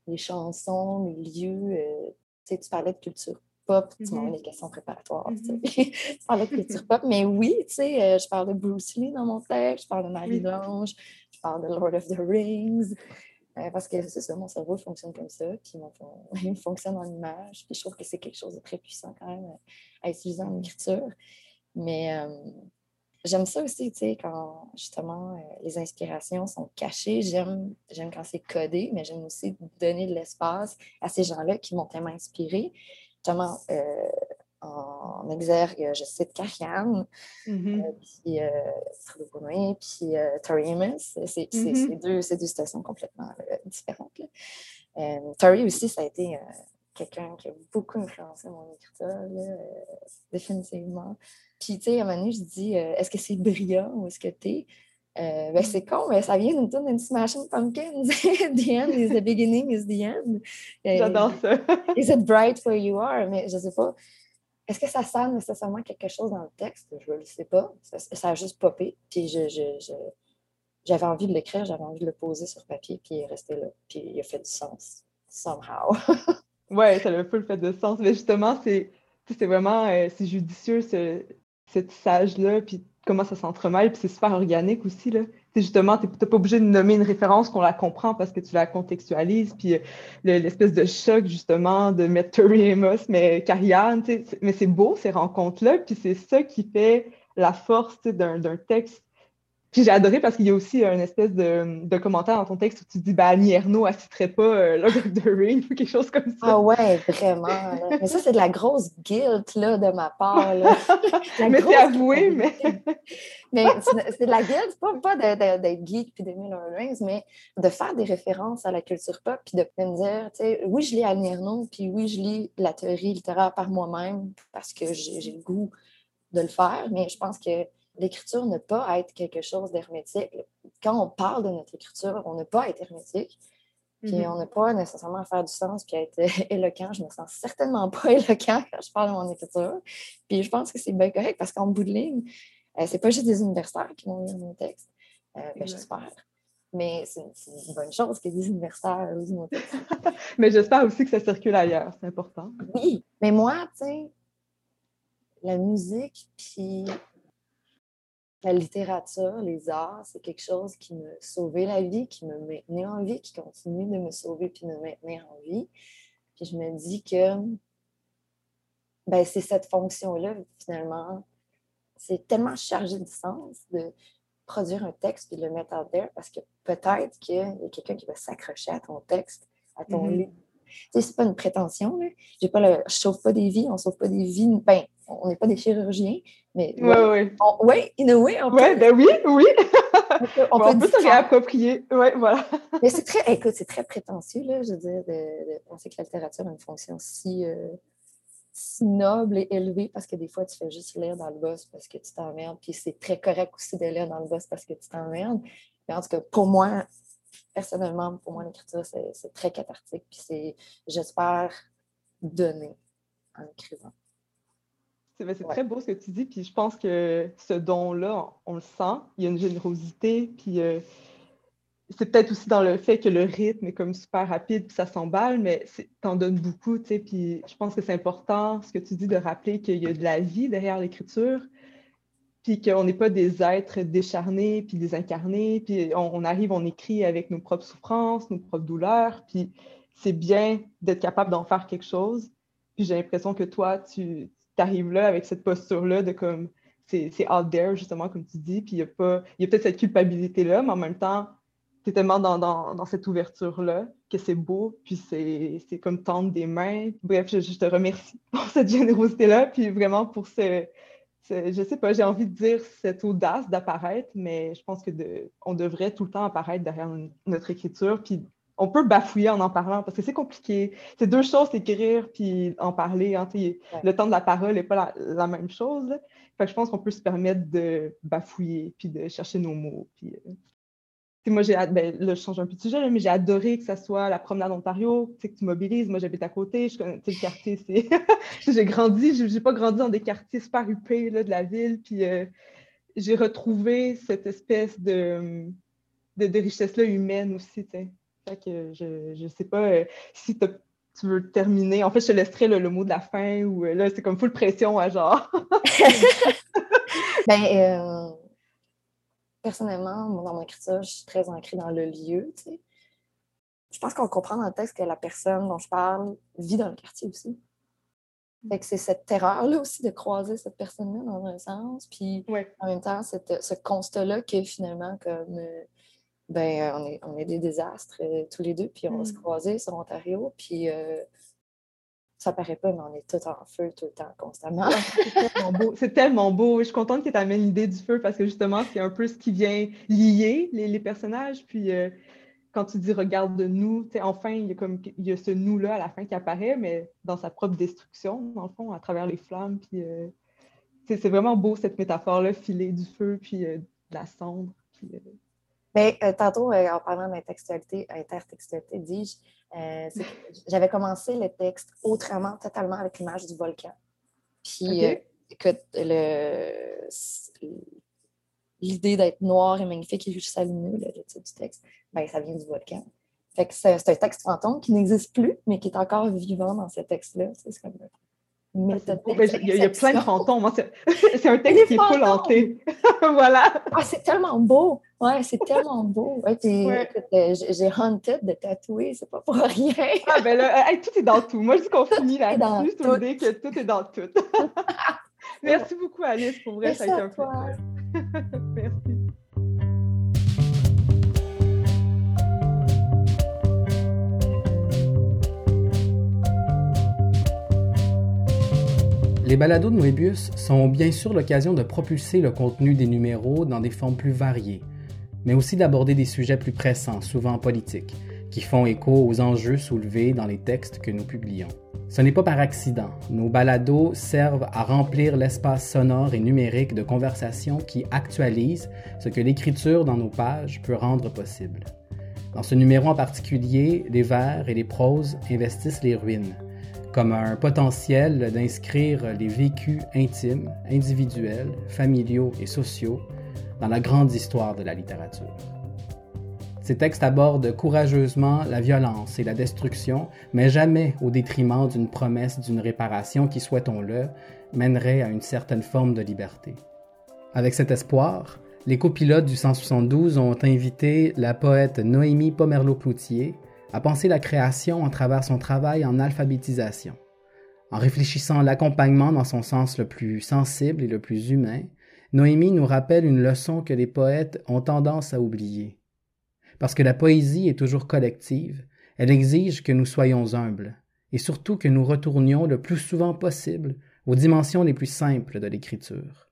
les chansons, les lieux. Euh, tu sais, tu parlais de culture pop, tu m'as mm-hmm. des questions préparatoires. Mm-hmm. Tu parlais de culture pop, mais oui, tu sais, euh, je parle de Bruce Lee dans mon texte, je parle de Marie Blanche, je parle de Lord of the Rings. Euh, parce que c'est ça, mon cerveau fonctionne comme ça, puis mon, <laughs> il fonctionne en image, puis je trouve que c'est quelque chose de très puissant quand même à utiliser en écriture. Mais euh, j'aime ça aussi, tu sais, quand justement les inspirations sont cachées. J'aime, j'aime quand c'est codé, mais j'aime aussi donner de l'espace à ces gens-là qui m'ont tellement inspiré justement, euh, en exergue, je cite Karianne, mm-hmm. euh, puis euh, puis euh, Tori Amos. C'est mm-hmm. deux, deux, stations complètement différentes. Tori aussi, ça a été quelqu'un qui a beaucoup influencé mon écriture, définitivement. Puis, tu sais, à un moment donné, je dis, est-ce que c'est brillant ou est-ce que tu es? Euh, ben, c'est con, mais ça vient d'une tune d'une Smashing Pumpkins. <laughs> the end is the beginning is the end. J'adore ça. <laughs> is it bright where you are? Mais je sais pas. Est-ce que ça sert nécessairement quelque chose dans le texte? Je ne le sais pas. Ça, a juste popé. Puis je, j'avais envie de l'écrire, j'avais envie de le poser sur papier, puis il est resté là. Puis il a fait du sens, somehow. <laughs> ouais, ça a un peu fait de sens. Mais justement, c'est, c'est vraiment euh, c'est judicieux, ce, cette sage-là, puis comment ça s'entremêle, puis c'est super organique aussi. Là. C'est justement, tu n'es pas obligé de nommer une référence qu'on la comprend parce que tu la contextualises, puis euh, l'espèce de choc, justement, de mettre Tori Amos, mais Carianne, mais c'est beau, ces rencontres-là, puis c'est ça qui fait la force d'un texte puis j'ai adoré parce qu'il y a aussi une espèce de, de, commentaire dans ton texte où tu dis ben, Annie Ernaux citerait pas euh, Lord of the Rings ou quelque chose comme ça. Ah ouais, vraiment. Mais ça, c'est de la grosse guilt là, de ma part. Là. <laughs> mais c'est avoué, mais. <laughs> mais c'est de la guilt, pas, pas d'être geek puis d'aimer Lord of the Rings, mais de faire des références à la culture pop puis de me dire, tu sais, oui, je lis Annie Ernaux, puis oui, je lis la théorie littéraire par moi-même parce que j'ai le goût de le faire, mais je pense que l'écriture ne pas être quelque chose d'hermétique. Quand on parle de notre écriture, on ne pas être hermétique. Puis mm-hmm. on n'a pas nécessairement à faire du sens puis à être <laughs> éloquent. Je me sens certainement pas <laughs> éloquent quand je parle de mon écriture. Puis je pense que c'est bien correct parce qu'en bout de ligne, euh, c'est pas juste des universitaires qui vont lire mon texte. Euh, ben, j'espère. Mais c'est une bonne chose que des universitaires lisent mon texte. <laughs> mais j'espère aussi que ça circule ailleurs. C'est important. Oui. Mais moi, tu sais, la musique, puis la littérature, les arts, c'est quelque chose qui me sauvait la vie, qui me maintenait en vie, qui continue de me sauver puis de me maintenir en vie. Puis je me dis que ben, c'est cette fonction-là, finalement, c'est tellement chargé de sens de produire un texte et de le mettre out there parce que peut-être qu'il y a quelqu'un qui va s'accrocher à ton texte, à ton mm-hmm. livre. Tu sais, c'est pas une prétention. Là. J'ai pas le, je sauve pas des vies, on sauve pas des vies. Ben, on n'est pas des chirurgiens, mais. Oui, oui. Oui, in a way. On peut, ben oui, oui. on peut, se réapproprier. Oui, voilà. <laughs> mais c'est très, écoute, c'est très prétentieux, là, je veux dire, de, penser que la littérature a une fonction si, euh, si noble et élevée parce que des fois, tu fais juste lire dans le boss parce que tu t'emmerdes, puis c'est très correct aussi de lire dans le boss parce que tu t'emmerdes. Mais en tout cas, pour moi, personnellement, pour moi, l'écriture, c'est très cathartique. Puis c'est, j'espère, donner en écrivant. C'est très beau ce que tu dis, puis je pense que ce don-là, on, le sent. Il y a une générosité, puis euh, c'est peut-être aussi dans le fait que le rythme est comme super rapide, puis ça s'emballe, mais t'en donnes beaucoup, tu sais, puis je pense que c'est important, ce que tu dis, de rappeler qu'il y a de la vie derrière l'écriture, puis qu'on n'est pas des êtres décharnés, puis désincarnés, puis on, arrive, on écrit avec nos propres souffrances, nos propres douleurs, puis c'est bien d'être capable d'en faire quelque chose. Puis j'ai l'impression que toi, tu arrives là avec cette posture-là de comme, c'est out there, justement, comme tu dis, puis il y a, pas, il y a peut-être cette culpabilité-là, mais en même temps, tu es tellement dans, dans, dans cette ouverture-là que c'est beau, puis c'est comme tendre des mains. Bref, je, te remercie <laughs> pour cette générosité-là, puis vraiment pour ce je sais pas, j'ai envie de dire cette audace d'apparaître, mais je pense que on devrait tout le temps apparaître derrière notre écriture. Puis on peut bafouiller en en parlant parce que c'est compliqué. C'est deux choses, écrire puis en parler. Hein, le temps de la parole n'est pas la, même chose. Fait que je pense qu'on peut se permettre de bafouiller puis de chercher nos mots. Puis, euh, moi, j'ai, ben, là, je change un peu de sujet, mais j'ai adoré que ça soit la promenade Ontario, que tu mobilises. Moi, j'habite à côté, je connais le quartier. C'est... <laughs> j'ai grandi, j'ai, pas grandi dans des quartiers super huppés là, de la ville. Puis euh, j'ai retrouvé cette espèce de, de, richesse-là humaine aussi. Fait que je, je sais pas euh, si tu veux terminer. En fait, je te laisserai le mot de la fin ou euh, là, c'est comme full pression à genre. <laughs> ben, personnellement, dans mon écriture, je suis très ancrée dans le lieu. Je pense qu'on comprend dans le texte que la personne dont je parle vit dans le quartier aussi. Fait que c'est cette terreur-là aussi de croiser cette personne-là dans un sens. Puis en même temps, ce constat-là que finalement, comme euh, ben, on, est, on est des désastres euh, tous les deux, puis on va se mm. croiser sur Ontario. Puis euh, ça paraît pas, mais on est tout en feu tout le temps, constamment. c'est tellement beau. Je suis contente que tu amènes l'idée du feu parce que justement, c'est un peu ce qui vient lier les, personnages. Puis euh, quand tu dis regarde nous, enfin, il y a comme il y a ce nous-là à la fin qui apparaît, mais dans sa propre destruction, dans le fond, à travers les flammes. Puis euh, c'est vraiment beau cette métaphore-là, filer du feu, puis euh, de la cendre. Mais ben, tantôt, en parlant d'intertextualité, intertextualité, dis-je, j'avais commencé le texte autrement, totalement avec l'image du volcan. Puis, écoute, l'idée d'être noir et magnifique et juste lumineux, le titre du texte, ben, ça vient du volcan. Fait que c'est un texte fantôme qui n'existe plus, mais qui est encore vivant dans ce texte-là. C'est comme il, y a, plein de fantômes. Hein. C'est <laughs> un texte qui est pas hanté. <laughs> voilà. Ah, c'est tellement beau. Ouais, c'est tellement beau. Ouais, euh, j'ai hunted de tatouer, c'est pas pour rien. ah, ben là, tout est dans tout. Moi, je dis qu'on finit là-dessus, sur l'idée que tout est dans tout. <laughs> Merci beaucoup, Alice. Pour vrai, ça a été un plaisir. Merci. Les balados de Moebius sont bien sûr l'occasion de propulser le contenu des numéros dans des formes plus variées, mais aussi d'aborder des sujets plus pressants, souvent politiques, qui font écho aux enjeux soulevés dans les textes que nous publions. Ce n'est pas par accident. Nos balados servent à remplir l'espace sonore et numérique de conversation qui actualise ce que l'écriture dans nos pages peut rendre possible. Dans ce numéro en particulier, les vers et les proses investissent les ruines, comme un potentiel d'inscrire les vécus intimes, individuels, familiaux et sociaux dans la grande histoire de la littérature. Ces textes abordent courageusement la violence et la destruction, mais jamais au détriment d'une promesse d'une réparation qui, souhaitons-le, mènerait à une certaine forme de liberté. Avec cet espoir, les copilotes du 172 ont invité la poète Noémie Pomerleau-Cloutier à penser la création en travers son travail en alphabétisation. En réfléchissant l'accompagnement dans son sens le plus sensible et le plus humain, Noémie nous rappelle une leçon que les poètes ont tendance à oublier. Parce que la poésie est toujours collective, elle exige que nous soyons humbles, et surtout que nous retournions le plus souvent possible aux dimensions les plus simples de l'écriture.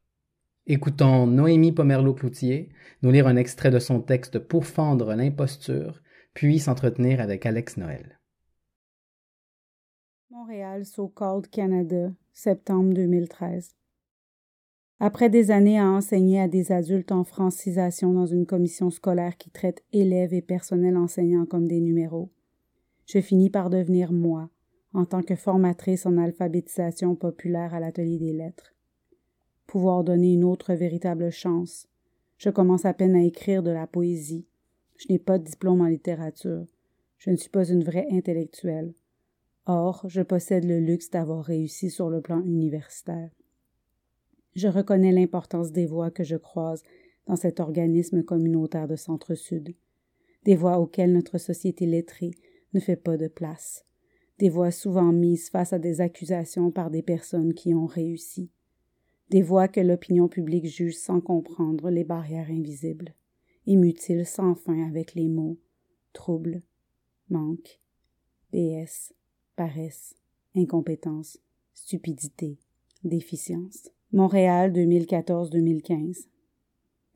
Écoutons Noémie Pomerleau-Cloutier nous lire un extrait de son texte Pour fendre l'imposture, puis s'entretenir avec Alex Noël. Montréal, So-Called Canada, septembre 2013. Après des années à enseigner à des adultes en francisation dans une commission scolaire qui traite élèves et personnel enseignant comme des numéros, je finis par devenir moi, en tant que formatrice en alphabétisation populaire à l'atelier des lettres. Pouvoir donner une autre véritable chance. Je commence à peine à écrire de la poésie, je n'ai pas de diplôme en littérature. Je ne suis pas une vraie intellectuelle. Or, je possède le luxe d'avoir réussi sur le plan universitaire. Je reconnais l'importance des voix que je croise dans cet organisme communautaire de Centre-Sud, des voix auxquelles notre société lettrée ne fait pas de place, des voix souvent mises face à des accusations par des personnes qui ont réussi, des voix que l'opinion publique juge sans comprendre les barrières invisibles et sans fin avec les mots. Trouble, manque, BS, paresse, incompétence, stupidité, déficience. Montréal 2014-2015.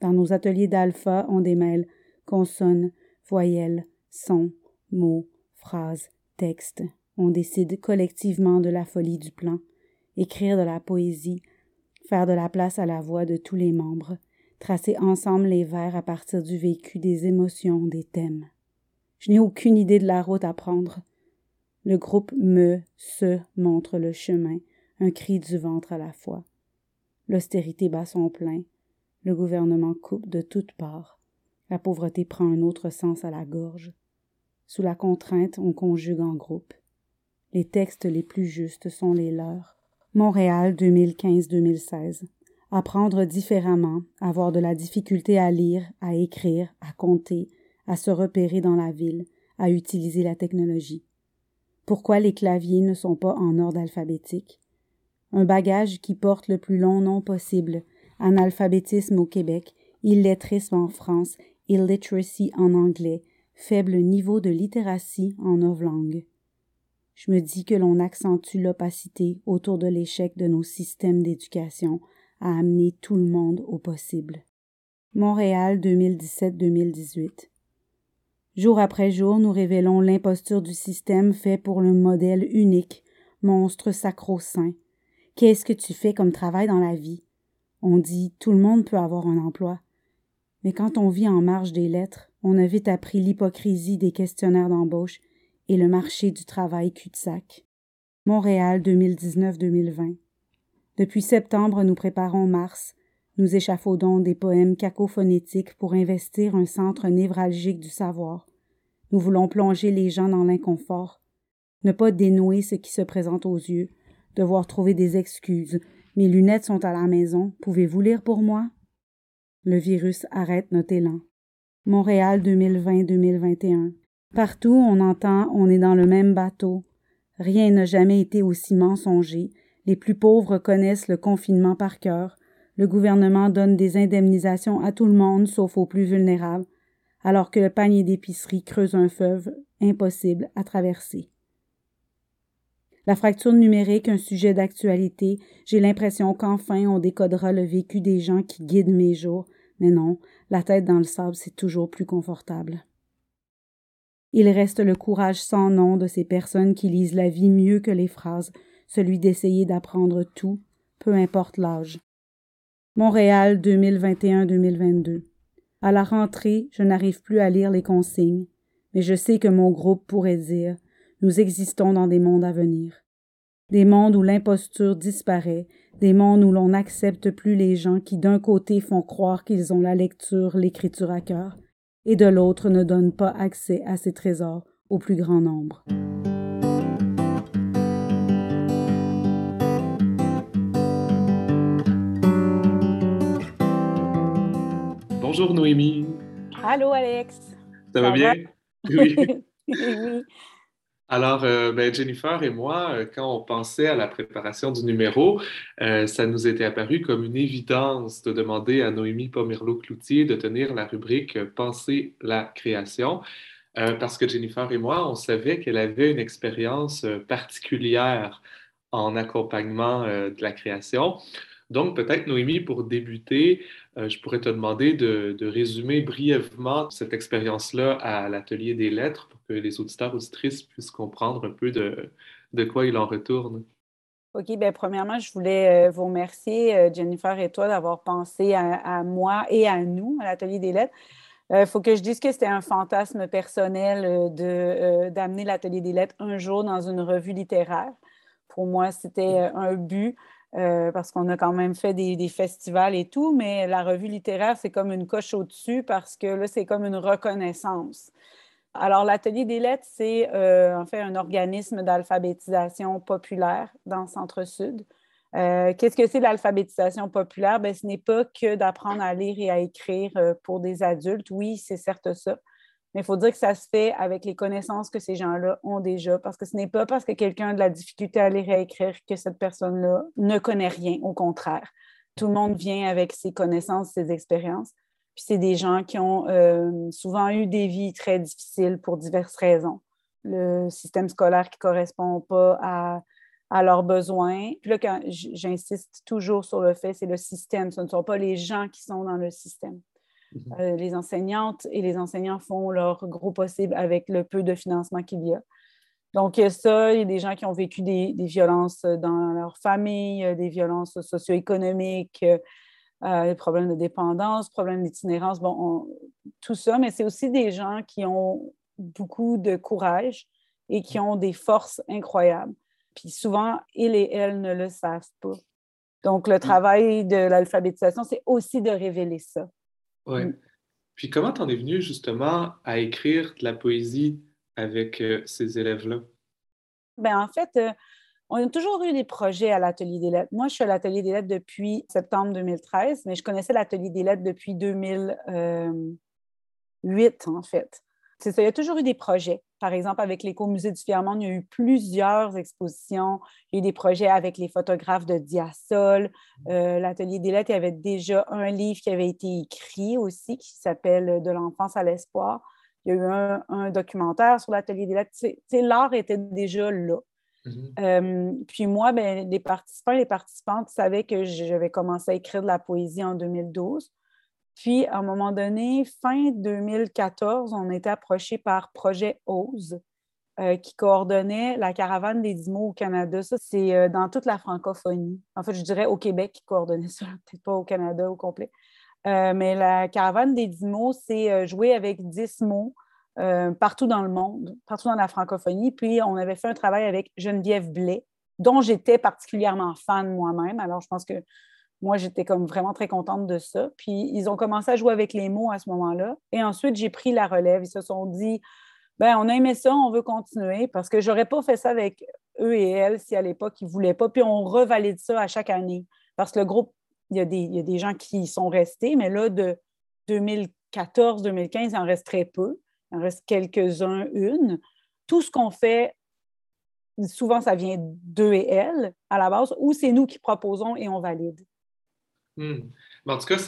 Dans nos ateliers d'alpha, on démêle consonnes, voyelles, sons, mots, phrases, textes. On décide collectivement de la folie du plan, écrire de la poésie, faire de la place à la voix de tous les membres, tracer ensemble les vers à partir du vécu, des émotions, des thèmes. Je n'ai aucune idée de la route à prendre. Le groupe me, se montre le chemin, un cri du ventre à la fois. L'austérité bat son plein, le gouvernement coupe de toutes parts, la pauvreté prend un autre sens à la gorge. Sous la contrainte, on conjugue en groupe. Les textes les plus justes sont les leurs. Montréal 2015-2016 apprendre différemment, avoir de la difficulté à lire, à écrire, à compter, à se repérer dans la ville, à utiliser la technologie. Pourquoi les claviers ne sont pas en ordre alphabétique? Un bagage qui porte le plus long nom possible, analphabétisme au Québec, illettrisme en France, illiteracy en anglais, faible niveau de littératie en novlangue. Je me dis que l'on accentue l'opacité autour de l'échec de nos systèmes d'éducation à amener tout le monde au possible. Montréal 2017-2018. Jour après jour, nous révélons l'imposture du système fait pour le modèle unique, monstre sacro-saint. Qu'est-ce que tu fais comme travail dans la vie? On dit tout le monde peut avoir un emploi. Mais quand on vit en marge des lettres, on a vite appris l'hypocrisie des questionnaires d'embauche et le marché du travail cul-de-sac. Montréal 2019-2020. Depuis septembre, nous préparons mars. Nous échafaudons des poèmes cacophonétiques pour investir un centre névralgique du savoir. Nous voulons plonger les gens dans l'inconfort, ne pas dénouer ce qui se présente aux yeux, devoir trouver des excuses. Mes lunettes sont à la maison. Pouvez-vous lire pour moi? Le virus arrête notre élan. Montréal 2020-2021. Partout on entend on est dans le même bateau. Rien n'a jamais été aussi mensonger. Les plus pauvres connaissent le confinement par cœur. Le gouvernement donne des indemnisations à tout le monde sauf aux plus vulnérables, alors que le panier d'épicerie creuse un feuve impossible à traverser. La fracture numérique, un sujet d'actualité, j'ai l'impression qu'enfin on décodera le vécu des gens qui guident mes jours, mais non, la tête dans le sable, c'est toujours plus confortable. Il reste le courage sans nom de ces personnes qui lisent la vie mieux que les phrases, celui d'essayer d'apprendre tout, peu importe l'âge. Montréal 2021-2022. À la rentrée, je n'arrive plus à lire les consignes, mais je sais que mon groupe pourrait dire nous existons dans des mondes à venir. Des mondes où l'imposture disparaît, des mondes où l'on n'accepte plus les gens qui d'un côté font croire qu'ils ont la lecture, l'écriture à cœur, et de l'autre ne donnent pas accès à ces trésors au plus grand nombre. Bonjour Noémie. Allô Alex. Ça, va bien? <laughs> Oui. <laughs> oui. Alors, euh, ben, Jennifer et moi, euh, quand on pensait à la préparation du numéro, euh, ça nous était apparu comme une évidence de demander à Noémie Pomerleau-Cloutier de tenir la rubrique Penser la création, parce que Jennifer et moi, on savait qu'elle avait une expérience particulière en accompagnement de la création. Donc, peut-être, Noémie, pour débuter, je pourrais te demander de, résumer brièvement cette expérience-là à l'atelier des lettres que les auditeurs auditrices puissent comprendre un peu de, de quoi il en retourne. OK, bien, premièrement, je voulais euh, vous remercier, euh, Jennifer et toi, d'avoir pensé à, moi et à nous, à l'Atelier des lettres. Il euh, faut que je dise que c'était un fantasme personnel de, d'amener l'Atelier des lettres un jour dans une revue littéraire. Pour moi, c'était un but. Parce qu'on a quand même fait des, festivals et tout, mais la revue littéraire, c'est comme une coche au-dessus parce que là, c'est comme une reconnaissance. Alors, l'Atelier des lettres, c'est euh, en fait un organisme d'alphabétisation populaire dans Centre-Sud. Euh, qu'est-ce que c'est l'alphabétisation populaire? Ben, ce n'est pas que d'apprendre à lire et à écrire euh, pour des adultes. Oui, c'est certes ça. Mais il faut dire que ça se fait avec les connaissances que ces gens-là ont déjà, parce que ce n'est pas parce que quelqu'un a de la difficulté à lire et à écrire que cette personne-là ne connaît rien, au contraire. Tout le monde vient avec ses connaissances, ses expériences. Puis c'est des gens qui ont euh, souvent eu des vies très difficiles pour diverses raisons. Le système scolaire qui ne correspond pas à, leurs besoins. Puis là, j'insiste toujours sur le fait, c'est le système, ce ne sont pas les gens qui sont dans le système. Mm-hmm. Euh, les enseignantes et les enseignants font leur gros possible avec le peu de financement qu'il y a. Donc, ça, il y a des gens qui ont vécu des, des violences dans leur famille, des violences socio-économiques, euh, les problèmes de dépendance, problèmes d'itinérance, bon, tout ça, mais c'est aussi des gens qui ont beaucoup de courage et qui ont des forces incroyables. Puis souvent, ils et elles ne le savent pas. Donc, le mm. travail de l'alphabétisation, c'est aussi de révéler ça. Oui. Mm. Puis comment t'en es venu justement à écrire de la poésie avec euh, ces élèves-là? Ben en fait, euh, on a toujours eu des projets à l'Atelier des lettres. Moi, je suis à l'Atelier des lettres depuis septembre 2013, mais je connaissais l'Atelier des lettres depuis 2008, en fait. C'est ça, il y a toujours eu des projets. Par exemple, avec l'éco-musée du Fiermont, il y a eu plusieurs expositions. Il y a eu des projets avec les photographes de Diasol. Euh, L'Atelier des lettres, il y avait déjà un livre qui avait été écrit aussi qui s'appelle De l'enfance à l'espoir. Il y a eu un, documentaire sur l'Atelier des lettres. L'art était déjà là. Mm-hmm. Euh, puis moi, ben, les participants et les participantes savaient que j'avais commencé à écrire de la poésie en 2012. Puis, à un moment donné, fin 2014, on était approché par Projet OSE, euh, qui coordonnait la caravane des dix au Canada. Ça, c'est euh, dans toute la francophonie. En fait, je dirais au Québec qui coordonnait ça, <laughs> peut-être pas au Canada au complet. mais la caravane des dix mots, c'est jouer avec dix mots partout dans le monde, partout dans la francophonie. Puis, on avait fait un travail avec Geneviève Blais, dont j'étais particulièrement fan moi-même. Alors, je pense que moi, j'étais comme vraiment très contente de ça. Puis, ils ont commencé à jouer avec les mots à ce moment-là. Et ensuite, j'ai pris la relève. Ils se sont dit, ben on a aimé ça, on veut continuer parce que j'aurais pas fait ça avec eux et elles si à l'époque ils voulaient pas. Puis on revalide ça à chaque année parce que le groupe, il y a des, il y a des gens qui sont restés, mais là, de 2014-2015, il en reste très peu. Il en reste quelques-uns, une. Tout ce qu'on fait, souvent, ça vient d'eux et elles à la base, ou c'est nous qui proposons et on valide. Hmm. En tout cas,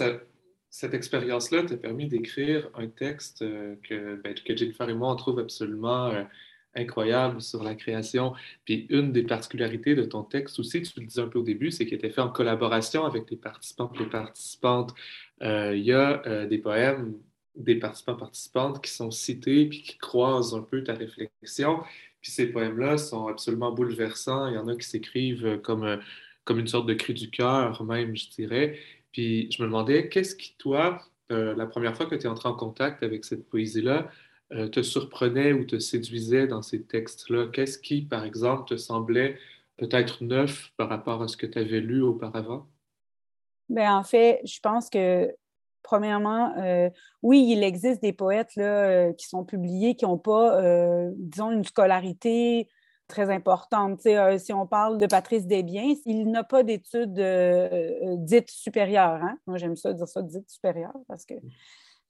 cette expérience-là t'a permis d'écrire un texte euh, que, ben, que Jennifer et moi, on trouve absolument euh, incroyable sur la création. Puis une des particularités de ton texte aussi, tu le disais un peu au début, c'est qu'il était fait en collaboration avec les participants et les participantes. Euh, il y a des poèmes des participants participantes qui sont cités puis qui croisent un peu ta réflexion. Puis ces poèmes-là sont absolument bouleversants. Il y en a qui s'écrivent comme, comme une sorte de cri du cœur, même, je dirais. Puis je me demandais, qu'est-ce qui, toi, euh, la première fois que tu es entré en contact avec cette poésie-là, euh, te surprenait ou te séduisait dans ces textes-là? Qu'est-ce qui, par exemple, te semblait peut-être neuf par rapport à ce que tu avais lu auparavant? Bien, en fait, je pense que, premièrement, euh, oui, il existe des poètes là, qui sont publiés, qui n'ont pas, disons, une scolarité très importante. Euh, si on parle de Patrice Desbiens, il n'a pas d'études euh, euh, dites supérieures. Hein. Moi, j'aime ça dire ça, dites supérieures, parce que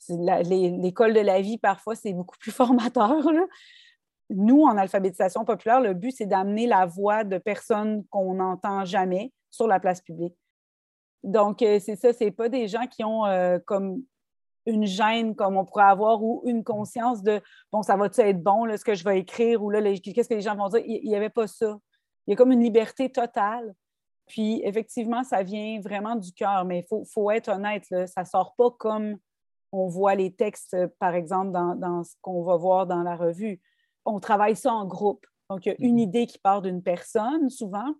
l'école de la vie, parfois, c'est beaucoup plus <laughs> formateur. Nous, en alphabétisation populaire, le but, c'est d'amener la voix de personnes qu'on n'entend jamais sur la place publique. Donc, c'est ça, c'est pas des gens qui ont comme une gêne comme on pourrait avoir ou une conscience de bon, ça va-tu être bon, là, ce que je vais écrire ou là, qu'est-ce que les gens vont dire? Il n'y avait pas ça. Il y a comme une liberté totale. Puis effectivement, ça vient vraiment du cœur, mais il faut, faut, être honnête, là, ça ne sort pas comme on voit les textes, par exemple, dans, ce qu'on va voir dans la revue. On travaille ça en groupe. Donc, il y a une mm-hmm. idée qui part d'une personne, souvent.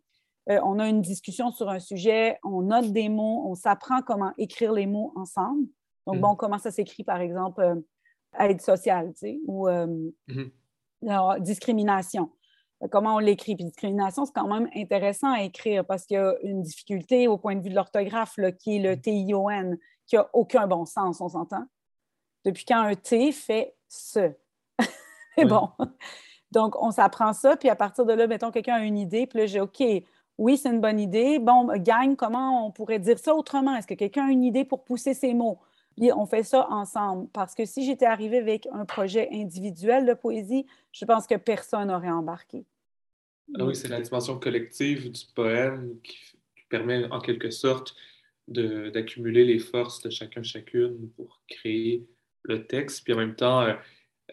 Euh, on a une discussion sur un sujet, on note des mots, on s'apprend comment écrire les mots ensemble. Donc, mm. bon, comment ça s'écrit, par exemple, euh, aide sociale, tu sais, ou euh, mm-hmm. discrimination. Comment on l'écrit? Puis discrimination, c'est quand même intéressant à écrire parce qu'il y a une difficulté au point de vue de l'orthographe, qui est le mm. T-I-O-N, qui n'a aucun bon sens, on s'entend? Depuis quand un T fait ce? <laughs> c'est bon. Donc, on s'apprend ça, puis à partir de là, mettons, quelqu'un a une idée, puis là, j'ai OK, oui, c'est une bonne idée. Bon, gang, comment on pourrait dire ça autrement? Est-ce que quelqu'un a une idée pour pousser ses mots? Puis on fait ça ensemble. Parce que si j'étais arrivée avec un projet individuel de poésie, je pense que personne n'aurait embarqué. Ah oui, c'est la dimension collective du poème qui, permet en quelque sorte d'accumuler les forces de chacun chacune pour créer le texte. Puis en même temps, euh,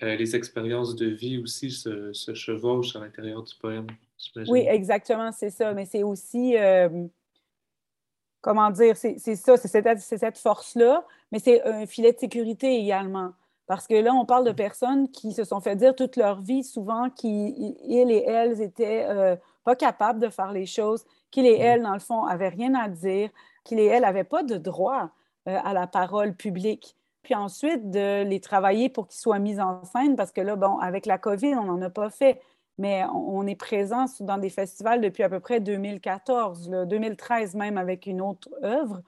euh, les expériences de vie aussi se, chevauchent à l'intérieur du poème. Oui, exactement, c'est ça. Mais c'est aussi, euh, comment dire, c'est ça, c'est cette, force-là, mais c'est un filet de sécurité également. Parce que là, on parle de personnes qui se sont fait dire toute leur vie, souvent, qu'ils et elles étaient euh, pas capables de faire les choses, qu'ils et elles, dans le fond, avaient rien à dire, qu'ils et elles n'avaient pas de droit euh, à la parole publique. Puis ensuite, de les travailler pour qu'ils soient mis en scène, parce que là, bon, avec la COVID, on n'en a pas fait mais on, est présent dans des festivals depuis à peu près 2014, 2013 même avec une autre œuvre.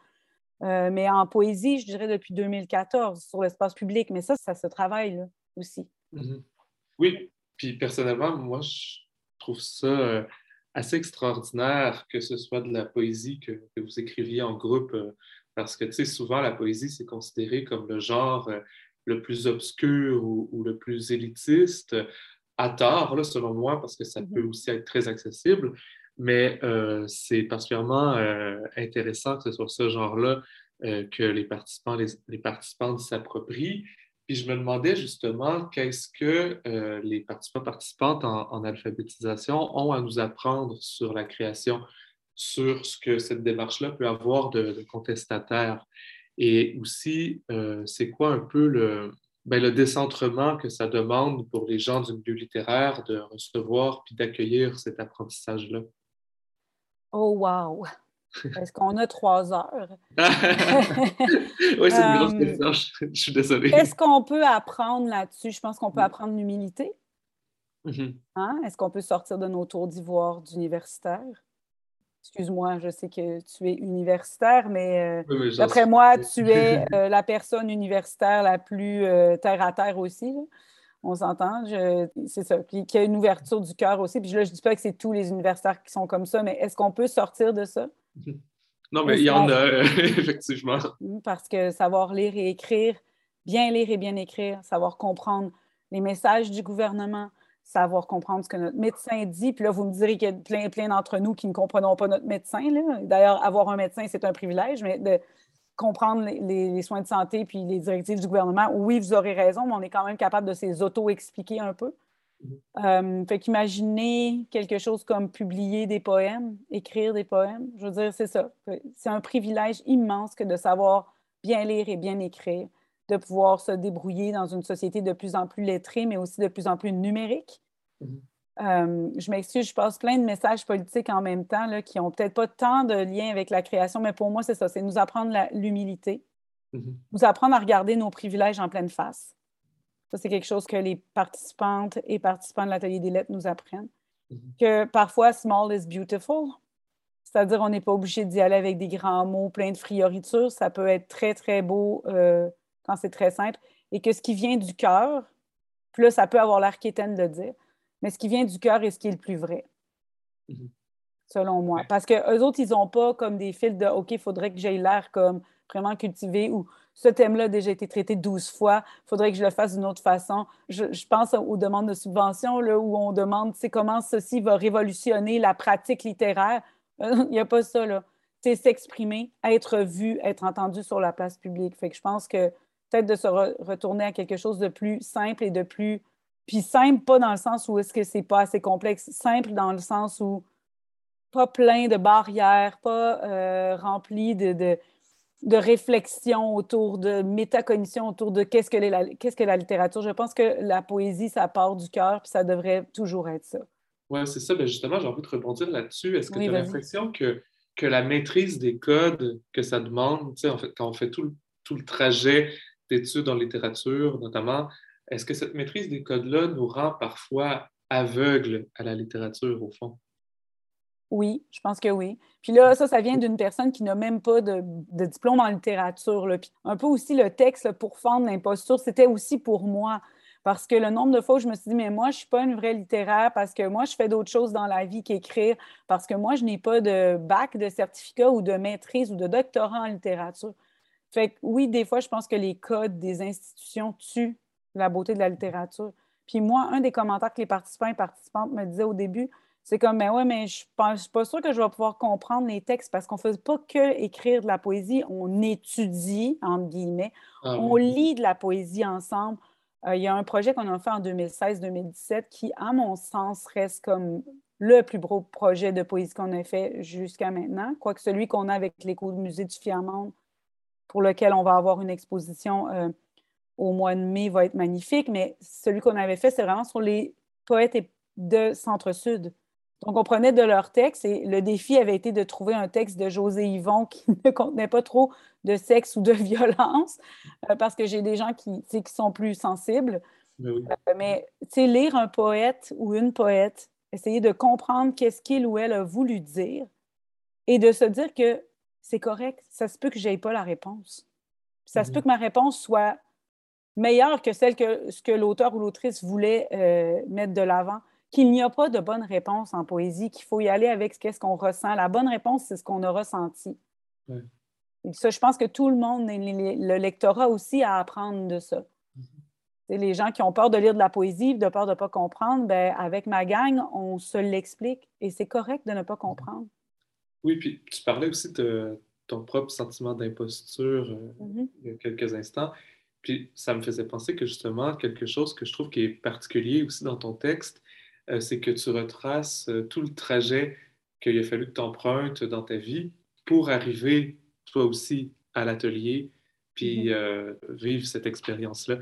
Euh, mais en poésie, je dirais depuis 2014 sur l'espace public. Mais ça, ça se travaille là, aussi. Mm-hmm. Oui, puis personnellement, moi, je trouve ça euh, assez extraordinaire que ce soit de la poésie que, vous écriviez en groupe, euh, parce que, tu sais, souvent, la poésie, c'est considéré comme le genre le plus obscur ou, le plus élitiste à tort, là, selon moi, parce que ça peut mhm. aussi être très accessible, mais euh, c'est particulièrement euh, intéressant que ce soit ce genre-là euh, que les participants, les, participantes s'approprient. Puis je me demandais justement qu'est-ce que les participants participantes en, alphabétisation ont à nous apprendre sur la création, sur ce que cette démarche-là peut avoir de, de contestataire? Et aussi, c'est quoi un peu le, ben, le décentrement que ça demande pour les gens du milieu littéraire de recevoir puis d'accueillir cet apprentissage-là? Oh, wow! Est-ce qu'on a trois heures? <laughs> oui, c'est une grosse question, je, suis désolée. Est-ce qu'on peut apprendre là-dessus? Je pense qu'on peut mm. apprendre l'humilité. Mm-hmm. Hein? Est-ce qu'on peut sortir de nos tours d'ivoire d'universitaire? Excuse-moi, je sais que tu es universitaire, mais, euh, d'après moi, tu es <laughs> euh, la personne universitaire la plus euh, terre à terre aussi. On s'entend, c'est ça. Puis qu'il y a une ouverture du cœur aussi. Puis là, je ne dis pas que c'est tous les universitaires qui sont comme ça, mais est-ce qu'on peut sortir de ça? <laughs> Non, mais il y en a, <laughs> effectivement. Parce que savoir lire et écrire, bien lire et bien écrire, savoir comprendre les messages du gouvernement, savoir comprendre ce que notre médecin dit. Puis là, vous me direz qu'il y a plein, plein d'entre nous qui ne comprenons pas notre médecin. D'ailleurs, avoir un médecin, c'est un privilège, mais de comprendre les, soins de santé puis les directives du gouvernement, oui, vous aurez raison, mais on est quand même capable de s'auto auto-expliquer un peu. Mm-hmm. Euh, fait qu'imaginer quelque chose comme publier des poèmes, écrire des poèmes, je veux dire, c'est ça. C'est un privilège immense que de savoir bien lire et bien écrire de pouvoir se débrouiller dans une société de plus en plus lettrée, mais aussi de plus en plus numérique. Mm-hmm. Euh, je m'excuse, je passe plein de messages politiques en même temps là, qui n'ont peut-être pas tant de lien avec la création, mais pour moi, c'est ça, c'est nous apprendre l'humilité, mm-hmm. nous apprendre à regarder nos privilèges en pleine face. Ça, c'est quelque chose que les participantes et participants de l'Atelier des lettres nous apprennent. Mm-hmm. Que parfois, small is beautiful. C'est-à-dire, on n'est pas obligé d'y aller avec des grands mots, plein de frioritures. Ça peut être très, très beau euh, quand c'est très simple, et que ce qui vient du cœur, plus ça peut avoir l'air quétaine de le dire, mais ce qui vient du cœur est ce qui est le plus vrai, mm-hmm. selon moi. Parce qu'eux autres, ils n'ont pas comme des fils de OK, il faudrait que j'aie l'air comme vraiment cultivé ou ce thème-là a déjà été traité 12 fois, il faudrait que je le fasse d'une autre façon. Je, pense aux demandes de subvention là, où on demande comment ceci va révolutionner la pratique littéraire. <laughs> Il n'y a pas ça. là. C'est s'exprimer, être vu, être entendu sur la place publique. Fait que je pense que peut-être de se retourner à quelque chose de plus simple et de plus. Puis simple, pas dans le sens où est-ce que c'est pas assez complexe, simple dans le sens où pas plein de barrières, pas euh, rempli de, de, de réflexion autour de métacognition, autour de qu'est-ce que, la, qu'est-ce que la littérature. Je pense que la poésie, ça part du cœur, puis ça devrait toujours être ça. Oui, c'est ça. Ben justement, j'ai envie de rebondir là-dessus. Est-ce que tu as l'impression que, que la maîtrise des codes que ça demande, en fait, quand on fait tout tout le trajet d'études en littérature notamment, est-ce que cette maîtrise des codes-là nous rend parfois aveugles à la littérature, au fond? Oui, je pense que oui. Puis là, ça, ça vient d'une personne qui n'a même pas de, diplôme en littérature. Là. Puis un peu aussi le texte pour fendre l'imposture, c'était aussi pour moi. Parce que le nombre de fois où je me suis dit, mais moi, je ne suis pas une vraie littéraire parce que moi, je fais d'autres choses dans la vie qu'écrire, parce que moi, je n'ai pas de bac, de certificat ou de maîtrise ou de doctorat en littérature. Fait que oui, des fois, je pense que les codes des institutions tuent la beauté de la littérature. Puis moi, un des commentaires que les participants et participantes me disaient au début, c'est comme, mais ouais, mais je ne suis pas sûre que je vais pouvoir comprendre les textes parce qu'on ne fait pas que écrire de la poésie, on étudie, entre guillemets, ah on lit de la poésie ensemble. Euh, il y a un projet qu'on a fait en 2016-2017 qui, à mon sens, reste comme le plus gros projet de poésie qu'on a fait jusqu'à maintenant, quoique celui qu'on a avec l'éco-musée du Fiamonde pour lequel on va avoir une exposition euh, au mois de mai, va être magnifique. Mais celui qu'on avait fait, c'est vraiment sur les poètes de Centre-Sud. Donc, on prenait de leurs textes et le défi avait été de trouver un texte de José Yvon qui <laughs> ne contenait pas trop de sexe ou de <laughs> violence, euh, parce que j'ai des gens qui, qui sont plus sensibles. Ben mais, oui. euh, lire un poète ou une poète, essayer de comprendre qu'est-ce qu'il ou elle a voulu dire et de se dire que c'est correct. Ça se peut que je n'aie pas la réponse. Ça se peut mhm. que ma réponse soit meilleure que celle que, ce que l'auteur ou l'autrice voulait euh, mettre de l'avant. Qu'il n'y a pas de bonne réponse en poésie, qu'il faut y aller avec ce qu'on ressent. La bonne réponse, c'est ce qu'on a ressenti. Et ça, je pense que tout le monde, le lectorat aussi, à apprendre de ça. Mhm. Les gens qui ont peur de lire de la poésie, de peur de ne pas comprendre, ben, avec ma gang, on se l'explique et c'est correct de ne pas comprendre. Oui, puis tu parlais aussi de ton propre sentiment d'imposture euh, mm-hmm. il y a quelques instants. Puis ça me faisait penser que justement, quelque chose que je trouve qui est particulier aussi dans ton texte, euh, c'est que tu retraces euh, tout le trajet qu'il a fallu que tu empruntes dans ta vie pour arriver, toi aussi, à l'atelier, puis mm-hmm. vivre cette expérience-là.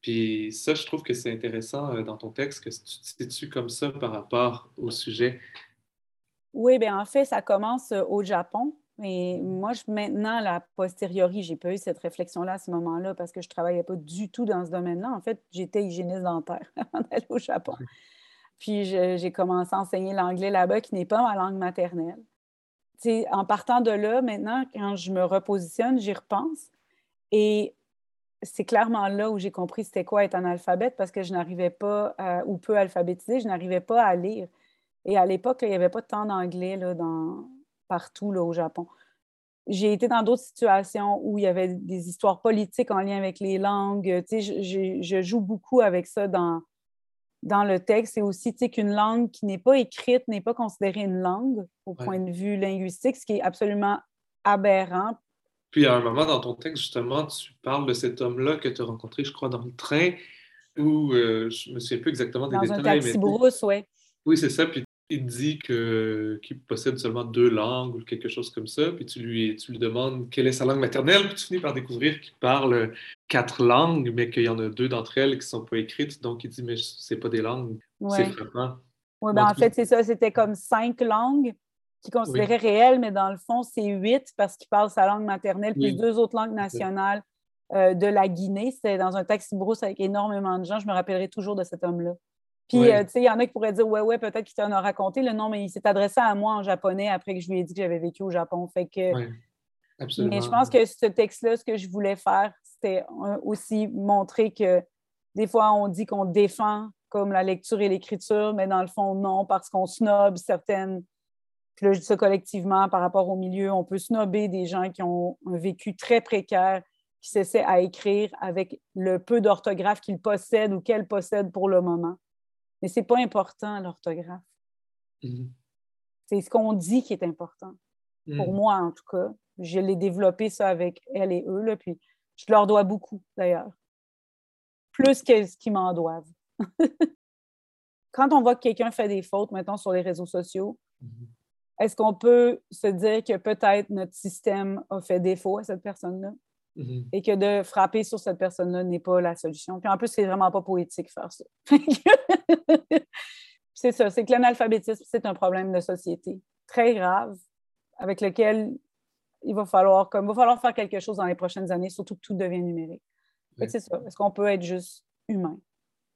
Puis ça, je trouve que c'est intéressant dans ton texte que tu te situes comme ça par rapport au sujet oui, bien en fait, ça commence euh, au Japon. Mais moi, je, maintenant, la posteriori, j'ai pas eu cette réflexion-là à ce moment-là parce que je travaillais pas du tout dans ce domaine-là. En fait, j'étais hygiéniste dentaire <laughs> avant d'aller au Japon. Puis j'ai commencé à enseigner l'anglais là-bas, qui n'est pas ma langue maternelle. en partant de là, maintenant, quand je me repositionne, j'y repense. Et c'est clairement là où j'ai compris c'était quoi être analphabète parce que je n'arrivais pas, ou peu alphabétisé, je n'arrivais pas à lire. Et à l'époque, il n'y avait pas tant d'anglais dans, partout là, au Japon. J'ai été dans d'autres situations où il y avait des histoires politiques en lien avec les langues. Tu sais, je, joue beaucoup avec ça dans, dans le texte. C'est aussi tu sais, qu'une langue qui n'est pas écrite n'est pas considérée une langue au point de vue linguistique, ce qui est absolument aberrant. Puis à un moment dans ton texte, justement, tu parles de cet homme-là que tu as rencontré, je crois, dans le train, où euh, je ne me souviens plus exactement des dans détails. Dans un taxi brousse, oui. Oui, c'est ça. Puis il dit que, qu'il possède seulement deux langues ou quelque chose comme ça, puis tu lui, tu lui demandes quelle est sa langue maternelle, puis tu finis par découvrir qu'il parle quatre langues, mais qu'il y en a deux d'entre elles qui ne sont pas écrites, donc il dit, mais c'est pas des langues, c'est frappant. Oui, ben en fait, c'est ça, c'était comme cinq langues qu'il considérait réelles, mais dans le fond, c'est huit parce qu'il parle sa langue maternelle, puis deux autres langues nationales euh, de la Guinée. C'était dans un taxi brousse avec énormément de gens. Je me rappellerai toujours de cet homme-là. Puis, euh, tu sais, il y en a qui pourraient dire, ouais, ouais, peut-être qu'il t'en a raconté. Le nom, mais il s'est adressé à moi en japonais après que je lui ai dit que j'avais vécu au Japon. Fait que. absolument. Mais je pense que ce texte-là, ce que je voulais faire, c'était aussi montrer que des fois, on dit qu'on défend comme la lecture et l'écriture, mais dans le fond, non, parce qu'on snob certaines. Puis là, je dis ça collectivement par rapport au milieu. On peut snobber des gens qui ont un vécu très précaire, qui s'essaient à écrire avec le peu d'orthographe qu'ils possèdent ou qu'elles possèdent pour le moment. Mais ce n'est pas important, l'orthographe. Mhm. C'est ce qu'on dit qui est important. Pour mhm. moi, en tout cas. Je l'ai développé ça avec elle et eux, là, puis je leur dois beaucoup, d'ailleurs. Plus que ce qu'ils m'en doivent. <laughs> Quand on voit que quelqu'un fait des fautes, maintenant sur les réseaux sociaux, mhm. est-ce qu'on peut se dire que peut-être notre système a fait défaut à cette personne-là? Mm-hmm. Et que de frapper sur cette personne-là n'est pas la solution. Puis en plus, c'est vraiment pas poétique faire ça. <laughs> c'est ça, c'est que l'analphabétisme, c'est un problème de société très grave avec lequel il va falloir, comme, va falloir faire quelque chose dans les prochaines années, surtout que tout devient numérique. C'est ça. Est-ce qu'on peut être juste humain?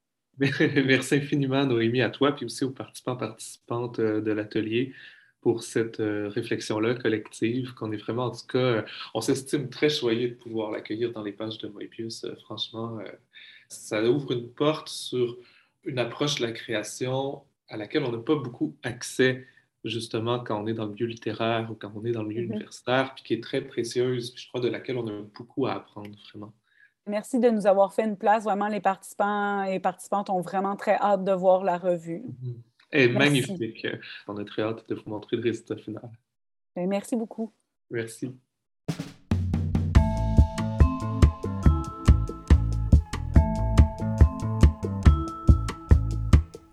<laughs> Merci infiniment, Noémie, à toi, puis aussi aux participants, participantes euh, de l'atelier pour cette euh, réflexion-là collective, qu'on est vraiment, en tout cas, euh, on s'estime très choyé de pouvoir l'accueillir dans les pages de Moebius. Euh, franchement, ça ouvre une porte sur une approche de la création à laquelle on n'a pas beaucoup accès justement quand on est dans le milieu littéraire ou quand on est dans le milieu mm-hmm. universitaire, puis qui est très précieuse, puis je crois de laquelle on a beaucoup à apprendre, vraiment. Merci de nous avoir fait une place. Vraiment, les participants et participantes ont vraiment très hâte de voir la revue. Mm-hmm est magnifique. On a très hâte de vous montrer le résultat final. Ben, merci beaucoup. Merci.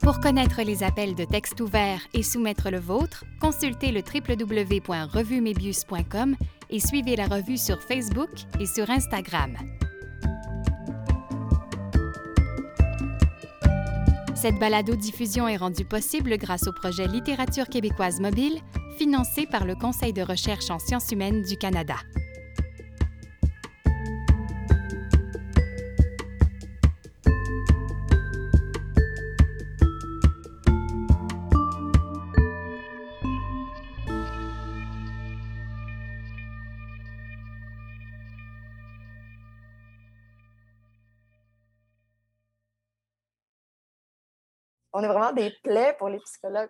Pour connaître les appels de texte ouvert et soumettre le vôtre, consultez le www.revumebius.com et suivez la revue sur Facebook et sur Instagram. Cette balado-diffusion est rendue possible grâce au projet Littérature québécoise mobile, financé par le Conseil de recherche en sciences humaines du Canada. On est vraiment des plaies pour les psychologues.